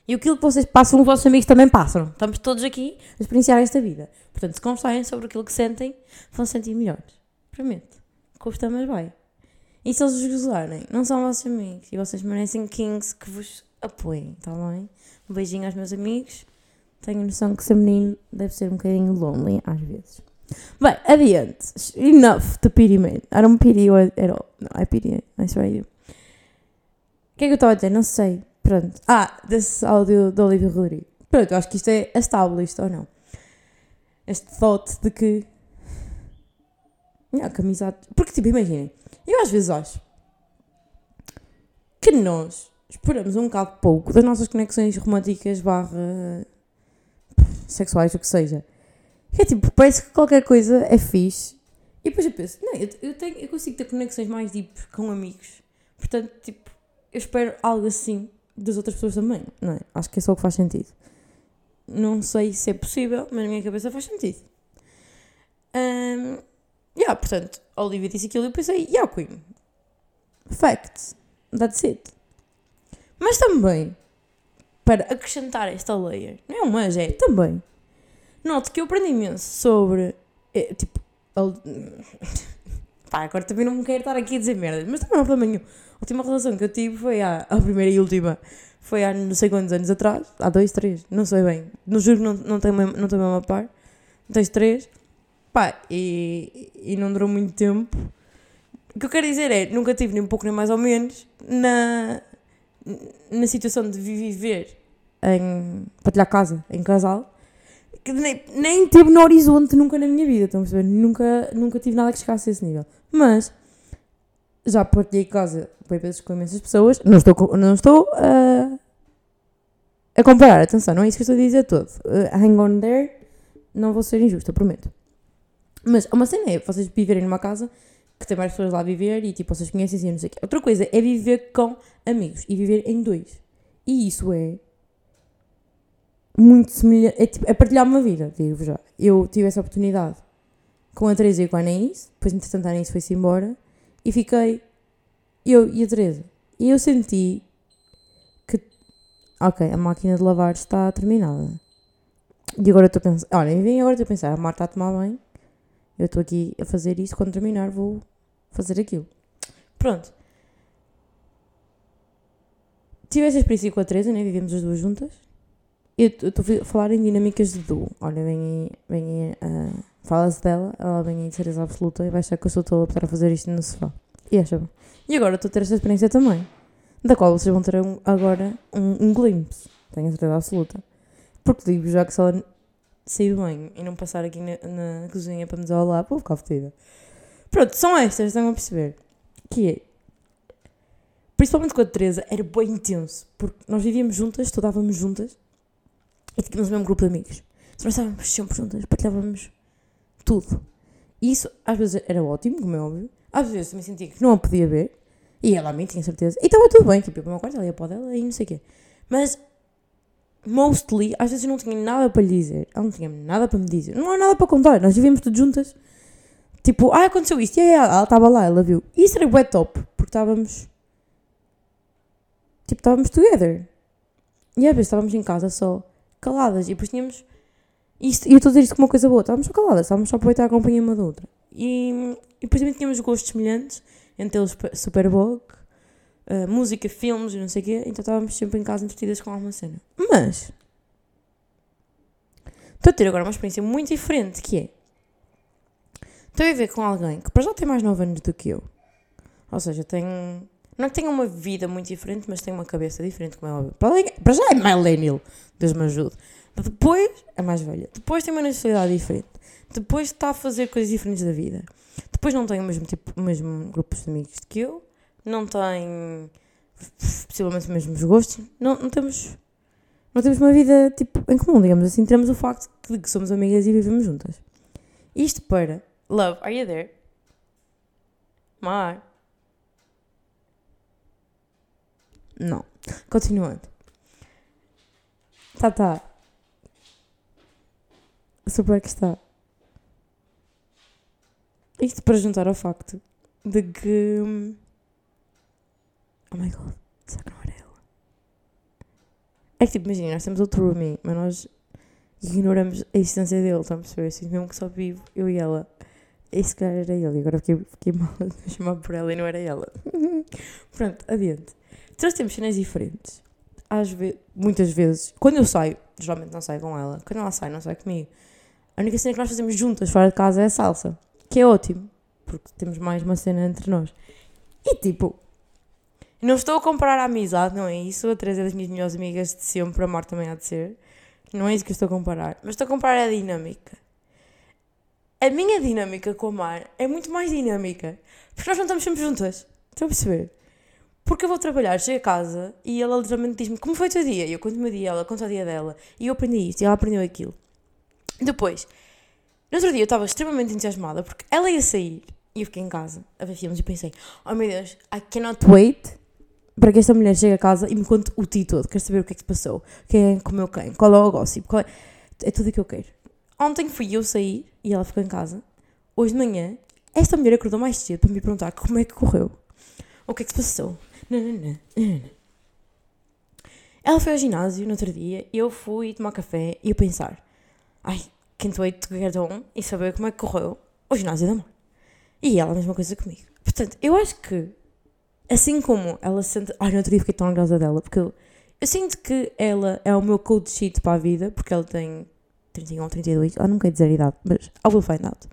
E aquilo que vocês passam, os vossos amigos também passam. Estamos todos aqui a experienciar esta vida. Portanto, se conversarem sobre aquilo que sentem, vão se sentir melhores. Prometo. Custa, mas vai. E se eles vos gozarem, não são vossos amigos. E vocês merecem kings que vos apoiem, está bem? Um beijinho aos meus amigos. Tenho noção que ser menino deve ser um bocadinho lonely às vezes. Bem, adiante. Enough to pity me. I don't pity you at all. No, I pity you. I swear you. O que é que eu estava a dizer? Não sei. Pronto. Ah, desse áudio da Olivia Rodrigo. Pronto, eu acho que isto é established ou não. Este thought de que. Yeah, que. Porque, tipo, imaginem. Eu às vezes acho que nós esperamos um bocado pouco das nossas conexões românticas barra sexuais, o que seja. Que é tipo, parece que qualquer coisa é fixe. E depois eu penso, não, eu, eu, tenho, eu consigo ter conexões mais deep com amigos. Portanto, tipo, eu espero algo assim das outras pessoas também, não é? Acho que é só o que faz sentido. Não sei se é possível, mas na minha cabeça faz sentido. Um, yeah, portanto, a Olivia disse aquilo e eu pensei, yeah, Queen. Facts. That's it. Mas também, para acrescentar esta layer, não é um mas, é também. Note que eu aprendi imenso sobre, eh, tipo, a- pá, agora também não me quero estar aqui a dizer merda, mas também não há problema nenhum. A última relação que eu tive foi a, a primeira e última, foi há não sei quantos anos atrás, há dois, três, não sei bem, não juro que não, não tenho não tenho mesmo a par, dois, três, pá, e, e não durou muito tempo. O que eu quero dizer é, nunca tive nem um pouco nem mais ou menos na, na situação de viver em partilhar casa, em casal, que nem, nem tive no horizonte nunca na minha vida, estão a perceber? Nunca, nunca tive nada que chegasse a esse nível. Mas já partilhei casa bem vezes com imensas pessoas, não estou, não estou a, a comparar, atenção, não é isso que estou a dizer todo. Uh, hang on there, não vou ser injusta, prometo. Mas uma cena é vocês viverem numa casa que tem várias pessoas lá a viver e tipo vocês conhecem e não sei o quê. Outra coisa é viver com amigos e viver em dois. E isso é muito semelhante. É, tipo, é partilhar uma vida, digo já. Eu tive essa oportunidade com a Teresa e com a Anaís, depois entretanto a Anaís foi-se embora e fiquei eu e a Teresa. E eu senti que, ok, a máquina de lavar está terminada. E agora estou a pensar, olha, vem agora estou a pensar, a Marta está a tomar bem, eu estou aqui a fazer isto, quando terminar vou fazer aquilo. Pronto. Tive essa experiência com a Teresa, né? Vivemos as duas juntas. Eu estou a falar em dinâmicas de duo. Olha, vem aí, vem aí uh, fala-se dela, ela vem aí de certeza absoluta e vai achar que eu tola para estar a fazer isto no sofá. E acha bem. E agora estou a ter esta experiência também, da qual vocês vão ter um, agora um, um glimpse, tenho a certeza absoluta. Porque digo já que se ela sair do banho e não passar aqui na, na cozinha para me dizer olá, vou ficar fodida. Pronto, são estas, estão a perceber. Que é, principalmente com a Teresa, era bem intenso, porque nós vivíamos juntas, estudávamos juntas e tínhamos o mesmo grupo de amigos. Nós estávamos sempre juntas, partilhávamos tudo. E isso às vezes era ótimo, como é óbvio. Às vezes também sentia que não a podia ver. E ela a mim tinha certeza. E estava tudo bem, tipo, eu para o meu quarto, ela ia para o dela e não sei o quê. Mas, mostly, às vezes não tinha nada para lhe dizer. Ela não tinha nada para me dizer. Não há nada para contar. Nós vivíamos tudo juntas. Tipo, ah, aconteceu isto. E aí ela estava lá, ela viu. E isso era bué top, porque estávamos Tipo, estávamos together. E às vezes estávamos em casa só caladas. E depois tínhamos. Isto, e eu estou a dizer isto como uma coisa boa. Estávamos só caladas, estávamos só a aproveitar a companhia uma da outra. E, e depois também tínhamos gostos semelhantes, entre eles Superboc, uh, música, filmes e não sei o quê. Então estávamos sempre em casa entretidas com alguma cena. Mas. Estou a ter agora uma experiência muito diferente que é. Estou a viver com alguém que para já tem mais 9 anos do que eu. Ou seja, tem não é que tenha uma vida muito diferente, mas tem uma cabeça diferente, como é óbvio. Para já é millennial, Deus me ajude. Depois é mais velha. Depois tem uma nacionalidade diferente. Depois está a fazer coisas diferentes da vida. Depois não tem o mesmo tipo, o mesmo grupo de amigos que eu. Não tem possivelmente os mesmos gostos. Não, não temos não temos uma vida tipo em comum, digamos assim. Temos o facto de que somos amigas e vivemos juntas. Isto para Love, are you there? Mar. Não. Continuando. Tá, tá. Super que está. Isto para juntar ao facto de que. Oh my god, será que não era ela? É que tipo, imagina, nós temos outro roomie, mas nós ignoramos a existência dele, estão a perceber? Assim, mesmo que só vivo eu e ela. Esse cara era ele, e agora fiquei, fiquei mal a chamar por ela e não era ela. Pronto, adiante. Nós temos cenas diferentes. Às vezes, muitas vezes, quando eu saio, geralmente não saio com ela. Quando ela sai, não sai comigo. A única cena que nós fazemos juntas fora de casa é a salsa. Que é ótimo. Porque temos mais uma cena entre nós. E tipo, não estou a comparar a amizade, não é isso. A Teresa é das minhas melhores amigas de sempre, a Mar também há de ser. Não é isso que eu estou a comparar. Mas estou a comparar a dinâmica. A minha dinâmica com a Mar é muito mais dinâmica. Porque nós não estamos sempre juntas. Estão a perceber? Porque eu vou trabalhar, chego a casa e ela literalmente diz-me como foi o teu dia? E eu conto o meu dia, ela conta o dia dela. E eu aprendi isto e ela aprendeu aquilo. Depois, no outro dia eu estava extremamente entusiasmada porque ela ia sair e eu fiquei em casa a ver filmes e pensei: oh meu Deus, I cannot wait para que esta mulher chegue a casa e me conte o ti todo. Quero saber o que é que se passou, quem é comeu quem, qual é o gossip, qual é... é tudo o que eu quero. Ontem fui eu sair e ela ficou em casa. Hoje de manhã, esta mulher acordou mais cedo para me perguntar como é que correu, o que é que se passou. Ela foi ao ginásio no outro dia, eu fui tomar café e eu pensar, ai, can't wait to get home e saber como é que correu o ginásio da mãe. E ela a mesma coisa comigo. Portanto, eu acho que, assim como ela sente. Ai, no outro dia fiquei tão orgulhosa dela, porque eu, eu sinto que ela é o meu code sheet para a vida, porque ela tem 31 ou 32, ela não quer dizer idade, mas I will find out.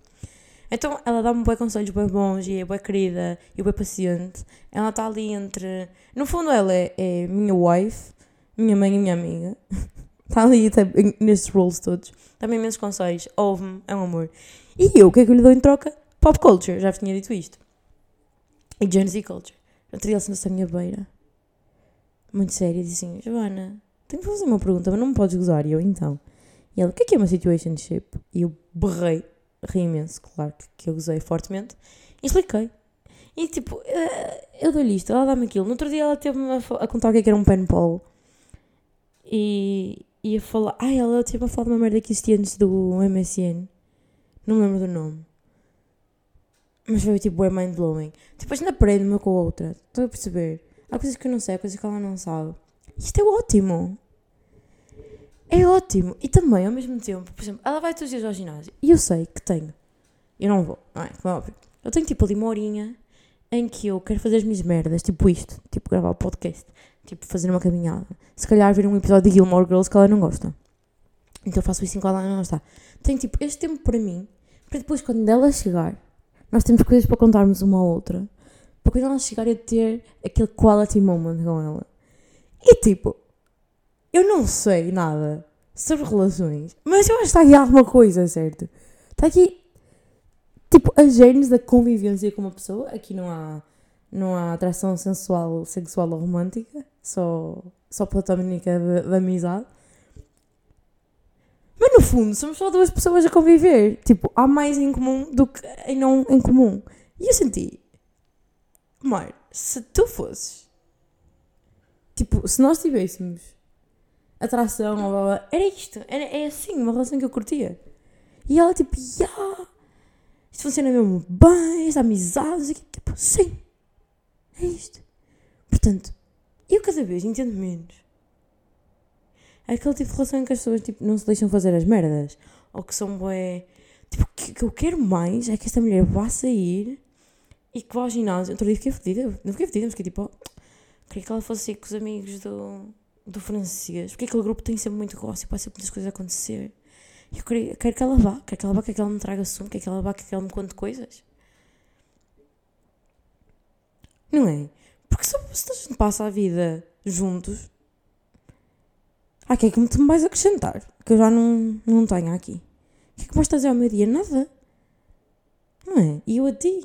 Então ela dá-me bons conselhos bem bons e é bem querida e bem paciente. Ela está ali entre. No fundo, ela é, é minha wife, minha mãe e minha amiga. Está ali tá, nestes roles todos. Dá-me imensos conselhos, ouve-me, é um amor. E eu, o que é que eu lhe dou em troca? Pop culture, já vos tinha dito isto. E Gen Z culture. Outro dia ela sentou-se à minha beira, muito séria, e disse assim: Joana, tenho que fazer uma pergunta, mas não me podes gozar. E eu, então. E ela, o que é que é uma situationship? E eu berrei ri imenso, claro que eu gozei fortemente, e expliquei. E tipo, eh, eu dou-lhe isto, ela dá-me aquilo. No outro dia ela teve-me a, contar o que, é que era um penpal. e ia falar. Ai, ela tinha a falar de uma merda que existia antes do MSN. Não me lembro do nome. Mas foi tipo, é mind blowing. Tipo, a gente aprende uma com a outra. Estou a perceber. Há coisas que eu não sei, há coisas que ela não sabe. Isto é ótimo. É ótimo. E também, ao mesmo tempo, por exemplo, ela vai todos os dias ao ginásio. E eu sei que tenho. Eu não vou, não é? Como é óbvio. Eu tenho tipo ali uma horinha em que eu quero fazer as minhas merdas, tipo isto, tipo gravar o podcast, tipo fazer uma caminhada. Se calhar ver um episódio de Gilmore Girls que ela não gosta. Então faço isso enquanto ela não está. Tenho tipo este tempo para mim, para depois quando ela chegar, nós temos coisas para contarmos uma à outra. Para quando ela chegar eu ter aquele quality moment com ela. E tipo, eu não sei nada sobre relações, mas eu acho que está aqui alguma coisa, certo? Está aqui tipo, a genes da convivência com uma pessoa. Aqui não há, não há atração sensual, sexual ou romântica, só, só platônica de, de amizade. Mas no fundo, somos só duas pessoas a conviver. Tipo, há mais em comum do que em não em comum. E eu senti, Mar, se tu fosses, tipo, se nós tivéssemos atração, blá, blá, era isto, era, é assim, uma relação que eu curtia. E ela, tipo, yeah, isto funciona mesmo bem, esta amizade, tipo, sim, é isto. Portanto, eu cada vez entendo menos. É aquele tipo de relação em que as pessoas tipo, não se deixam fazer as merdas. Ou que são bué. Tipo, o que, eu quero mais é que esta mulher vá sair e que vá ao ginásio. Outro dia fiquei fedida. Não fiquei fedida, mas fiquei tipo, oh, queria que ela fosse com os amigos do, do francês. Porque aquele grupo tem sempre muito gosto e pode sempre muitas coisas a acontecer. Eu quero, quero que ela vá, quero que ela vá, quero que ela me traga assunto, quero que ela vá, quero que ela me conte coisas. Não é? Porque se a gente passa a vida juntos, ah, que é que me vais acrescentar? Que eu já não, não tenho aqui. O que é que vais trazer ao meu dia? Nada. Não é? E eu a ti.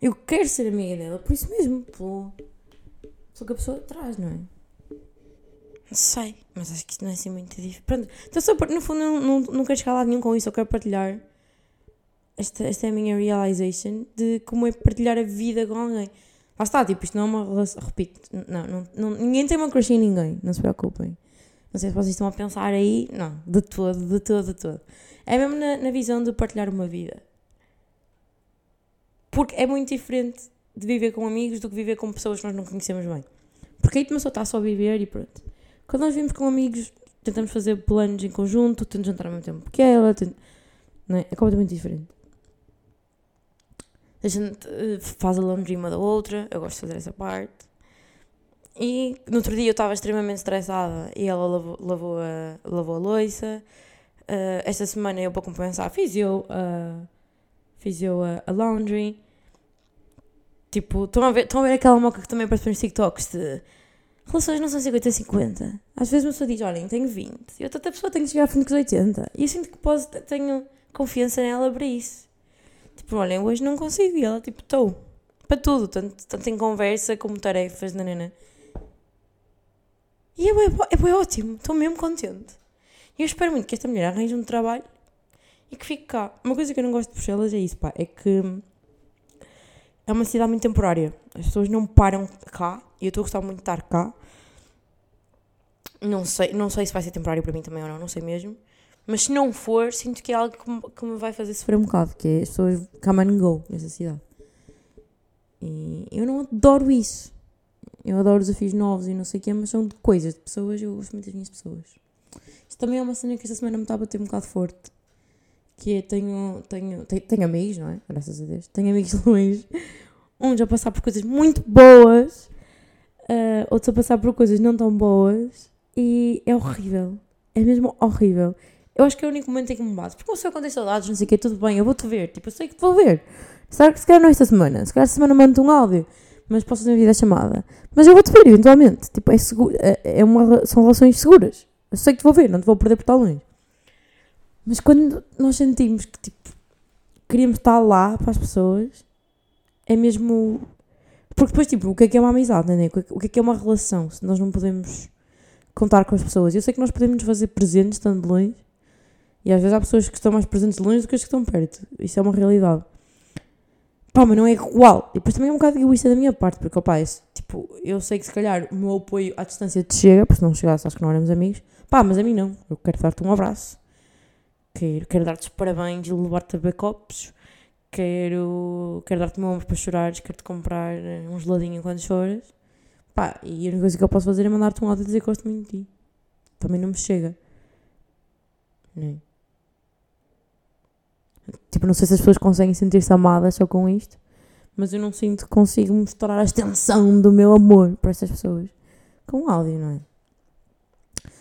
Eu quero ser amiga dela, por isso mesmo, pelo, pelo que a pessoa traz, não é? Não sei, mas acho que isto não é assim muito difícil. Pronto, então só, no fundo não, não, não quero chegar lá nenhum com isso, eu quero partilhar. Esta, esta é a minha realization de como é partilhar a vida com alguém. Lá está, tipo, isto não é uma relação. Repito, não, não, não, ninguém tem uma crush em ninguém, não se preocupem. Não sei se vocês estão a pensar aí, não, de todo, de todo, de todo. É mesmo na, na visão de partilhar uma vida. Porque é muito diferente de viver com amigos do que viver com pessoas que nós não conhecemos bem. Porque aí uma pessoa está só a viver e pronto. Quando nós vivemos com amigos, tentamos fazer planos em conjunto, tentamos jantar ao mesmo tempo que ela, é? é completamente diferente. A gente uh, faz a laundry uma da outra, eu gosto de fazer essa parte. E no outro dia eu estava extremamente estressada e ela lavou, lavou, a, lavou a louça. Uh, esta semana eu, para compensar, fiz eu, uh, fiz eu a, a laundry. Tipo, estão a, ver, estão a ver aquela moca que também aparece nos TikToks de relações não são 50-50. Às vezes uma pessoa diz, olhem, tenho 20 e outra pessoa tem que chegar a frente com os 80. E eu sinto que posso, tenho confiança nela para isso. Tipo, olhem, hoje não consigo. E ela, tipo, estou. Para tudo, tanto, tanto em conversa como tarefas, nanana. E é, é, é ótimo, estou mesmo contente. E eu espero muito que esta mulher arranje um trabalho e que fique cá. Uma coisa que eu não gosto de Bruxelas é isso, pá, é que é uma cidade muito temporária. As pessoas não param cá e eu estou a gostar muito de estar cá. Não sei, não sei se vai ser temporário para mim também ou não, não sei mesmo. Mas se não for, sinto que é algo que me, que me vai fazer sofrer um bocado, que é as pessoas come and go nessa cidade. E eu não adoro isso. Eu adoro desafios novos e não sei o quê, mas são de coisas, de pessoas, eu gosto muito das minhas pessoas. Isto também é uma cena que esta semana me está a bater um bocado forte. Que é, tenho, tenho, tenho, tenho amigos, não é? Graças a Deus. Tenho amigos longe. Uns a passar por coisas muito boas, uh, outros a passar por coisas não tão boas. E é horrível. É mesmo horrível. Eu acho que é o único momento em que me bate. Porque se eu tem saudades, não sei o quê, tudo bem, eu vou-te ver. Tipo, eu sei que te vou ver. Será que se calhar não esta semana? Se calhar esta semana mando um áudio. Mas posso fazer vida chamada. Mas eu vou-te ver, eventualmente. Tipo, é seguro, é, é uma, são relações seguras. Eu sei que te vou ver, não te vou perder por estar longe. Mas quando nós sentimos que, tipo, queríamos estar lá para as pessoas, é mesmo... Porque depois, tipo, o que é que é uma amizade, não é? O que é que é uma relação, se nós não podemos contar com as pessoas? Eu sei que nós podemos fazer presentes estando longe, e às vezes há pessoas que estão mais presentes longe do que as que estão perto. Isso é uma realidade. Pá, mas não é igual. E depois também é um bocado egoísta da minha parte, porque, opá, é, tipo, eu sei que se calhar o meu apoio à distância te chega, porque se não chegasse acho que não éramos amigos. Pá, mas a mim não. Eu quero dar-te um abraço. Quero, quero dar-te parabéns e levar-te a copos. Quero, quero dar-te meu ombro para chorares. Quero-te comprar um geladinho quando choras. Pá, e a única coisa que eu posso fazer é mandar-te um áudio e dizer que gosto muito de ti. Também não me chega. Nem. Tipo, não sei se as pessoas conseguem sentir-se amadas só com isto, mas eu não sinto que consigo mostrar a extensão do meu amor para essas pessoas com áudio, não é?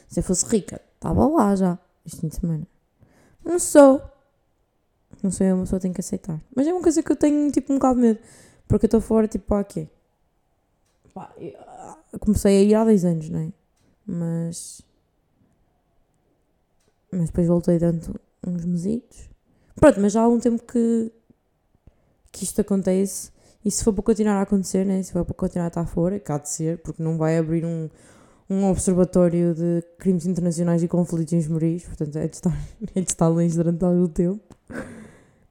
Se eu fosse rica, estava lá já, este fim de semana. Não sou. Não sou eu, uma pessoa tem que aceitar. Mas é uma coisa que eu tenho, tipo, um bocado de medo. Porque eu estou fora, tipo, pá, quê? Pá, eu comecei a ir há 10 anos, não é? Mas. Mas depois voltei dando uns mesitos. Pronto, mas já há algum tempo que. que isto acontece. E se for para continuar a acontecer, né? Se for para continuar a estar fora, há de ser, porque não vai abrir um, um observatório de crimes internacionais e conflitos em esmoris, portanto é de estar, é de estar longe durante algum tempo.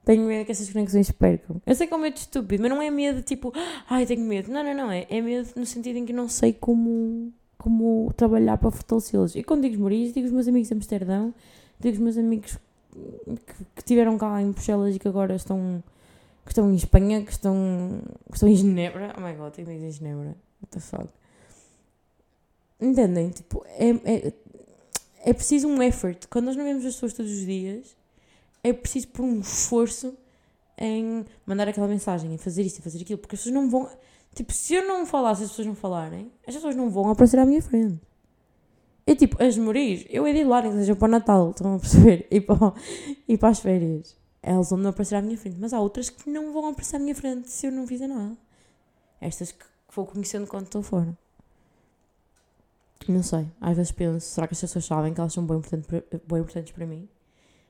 Tenho medo que essas conexões percam. Eu sei que é um medo estúpido, mas não é medo tipo, ai, tenho medo. Não, não, não. É, é medo no sentido em que não sei como, como trabalhar para fortalecê-los. E quando digo esmoris, digo os meus amigos de Amsterdão, digo os meus amigos que, tiveram cá em Bruxelas e que agora estão, que estão em Espanha, que estão, que estão em Genebra. Oh my god, tenho amigos em Genebra. What the fuck. Entendem? Tipo, é, é, é preciso um effort. Quando nós não vemos as pessoas todos os dias, é preciso por um esforço em mandar aquela mensagem, em fazer isto, em fazer aquilo, porque as pessoas não vão. Tipo, se eu não falar, se as pessoas não falarem, as pessoas não vão aparecer à minha frente. É tipo, as morir, eu hei de ir lá, que seja para o Natal, estão a perceber? E para, e para as férias. Elas vão aparecer à minha frente, mas há outras que não vão aparecer à minha frente se eu não fizer nada. Estas que vou conhecendo quando estou fora. Não sei, às vezes penso, será que as pessoas sabem que elas são bem importantes para, bem importantes para mim?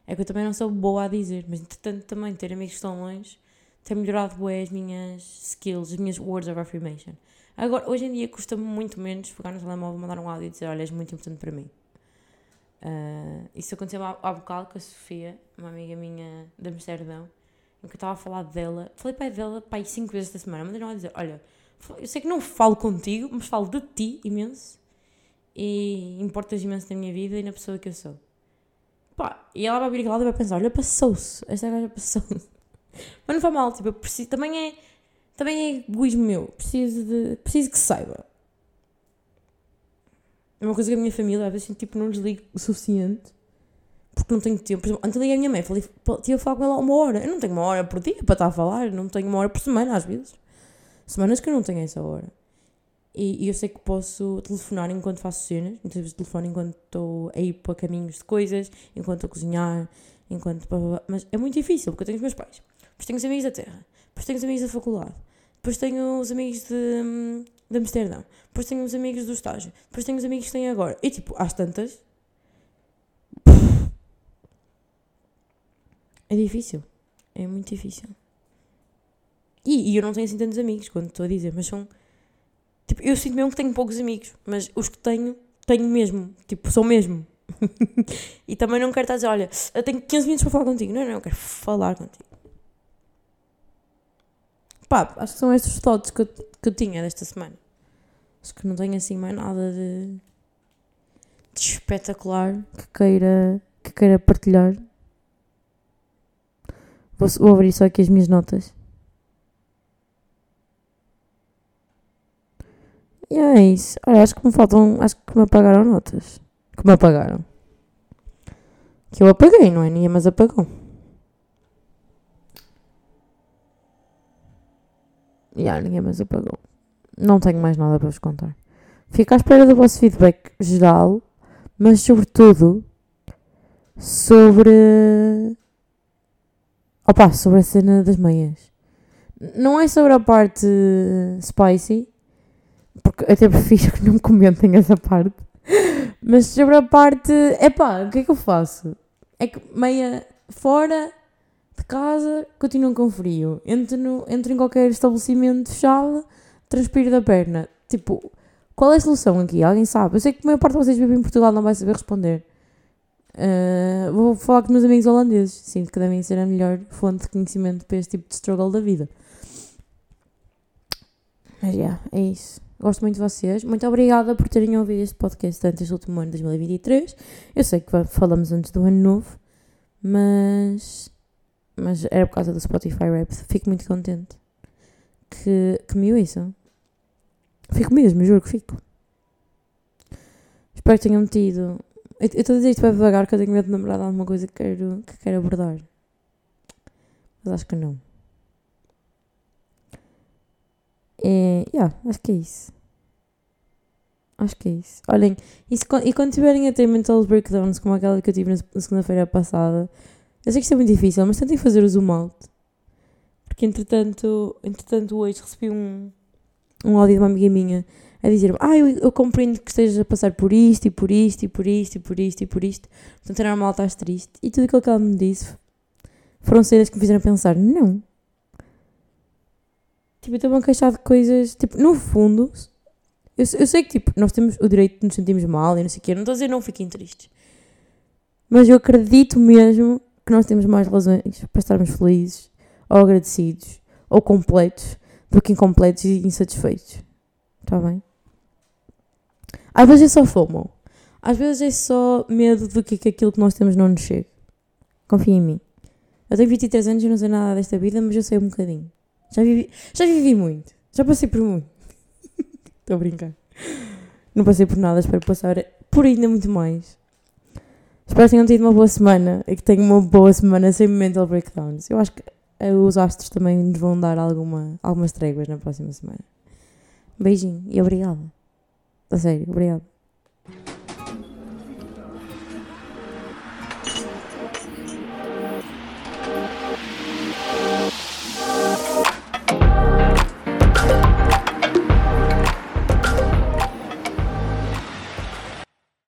É que eu também não sou boa a dizer, mas entretanto também ter amigos que estão longe tem melhorado bem as minhas skills, as minhas words of affirmation. Agora, hoje em dia custa-me muito menos pegar no telemóvel, mandar um áudio e dizer, olha, és muito importante para mim. Uh, isso aconteceu há, bocado com a Sofia, uma amiga minha de Amsterdão, em que eu estava a falar dela. Falei para dela, pai, cinco vezes esta semana. Mandei-lhe dizer, olha, eu sei que não falo contigo, mas falo de ti imenso e importas imenso na minha vida e na pessoa que eu sou. Pá, e ela vai vir aqui e vai pensar: olha, passou-se, esta gaja passou-se. Mas não foi mal, tipo, eu preciso, também é, também é egoísmo meu, preciso, de, preciso que saiba. É uma coisa que a minha família, às vezes, tipo, não desligo o suficiente porque não tenho tempo. Por exemplo, liguei a minha mãe, falei, tinha a falar com ela uma hora. Eu não tenho uma hora por dia para estar a falar, não tenho uma hora por semana, às vezes. Semanas que eu não tenho essa hora. E, e, eu sei que posso telefonar enquanto faço cenas, muitas vezes telefono enquanto estou a ir para caminhos de coisas, enquanto estou a cozinhar, enquanto. Mas é muito difícil, porque eu tenho os meus pais, depois tenho os amigos da terra, depois tenho os amigos da faculdade, depois tenho os amigos de, de Amsterdão, depois tenho os amigos do estágio, depois tenho os amigos que tenho agora. E tipo, às tantas. É difícil. É muito difícil. E, e eu não tenho assim tantos amigos, quando estou a dizer, mas são Tipo, eu sinto mesmo que tenho poucos amigos, mas os que tenho, tenho mesmo. Tipo, são mesmo. e também não quero estar a dizer, olha, eu tenho 15 minutos para falar contigo. Não, não, eu quero falar contigo. Pá, acho que são estes os thoughts que eu, que eu tinha desta semana. Acho que não tenho assim mais nada de, de espetacular que queira, que queira partilhar. Vou, vou abrir só aqui as minhas notas. E é isso. Olha, acho que me faltam. Acho que me apagaram notas. Que me apagaram. Que eu apaguei, não é? Ninguém mais apagou. E yeah, ninguém mais apagou. Não tenho mais nada para vos contar. Fico à espera do vosso feedback geral, mas sobretudo sobre. Opa, sobre a cena das meias. Não é sobre a parte spicy, porque até prefiro que não comentem essa parte. Mas sobre a parte, é pá, o que é que eu faço? É que meia fora de casa continuam com frio. Entro, no, entro em qualquer estabelecimento fechado, transpiro da perna. Tipo, qual é a solução aqui? Alguém sabe? Eu sei que a maior parte de vocês vivem em Portugal não vai saber responder. Uh, vou falar com meus amigos holandeses. Sinto que devem ser a melhor fonte de conhecimento para este tipo de struggle da vida. Mas já, yeah, é isso. Gosto muito de vocês. Muito obrigada por terem ouvido este podcast durante este último ano de 2023. Eu sei que falamos antes do ano novo, mas, mas era por causa do Spotify Rap. Fico muito contente que, que me ouçam. Fico mesmo, juro que fico. Espero que tenham tido. Eu estou a dizer isto bem devagar que eu tenho medo de lembrar de alguma coisa que quero, que quero abordar. Mas acho que não. É, yeah, acho que é isso. Acho que é isso. Olhem, e, se, e quando tiverem a ter mental breakdowns como aquela que eu tive na segunda-feira passada, eu sei que isto é muito difícil, mas tentem fazer o zoom out. Porque entretanto, entretanto hoje recebi um, um áudio de uma amiga minha a dizer-me: Ah, eu, eu compreendo que estejas a passar por isto e por isto e por isto e por isto e por isto. Portanto, é normal, estás triste. E tudo aquilo que ela me disse foram cenas que me fizeram pensar: Não, Tipo, eu estou a queixar de coisas. Tipo, no fundo, eu, eu sei que tipo, nós temos o direito de nos sentirmos mal e não sei o quê. Não estou a dizer não fiquem tristes. Mas eu acredito mesmo que nós temos mais razões para estarmos felizes, ou agradecidos, ou completos, do que incompletos e insatisfeitos. Está bem? Às vezes é só fomo. Às vezes é só medo de que aquilo que nós temos não nos chegue. Confia em mim. Eu tenho 23 anos e não sei nada desta vida, mas eu sei um bocadinho. Já vivi, já vivi muito. Já passei por muito. Estou a brincar. Não passei por nada, espero passar por ainda muito mais. Espero que tenham tido uma boa semana e que tenham uma boa semana sem mental breakdowns. Eu acho que eh, os astros também nos vão dar alguma, algumas tréguas na próxima semana. Beijinho e obrigada. A sério, obrigada.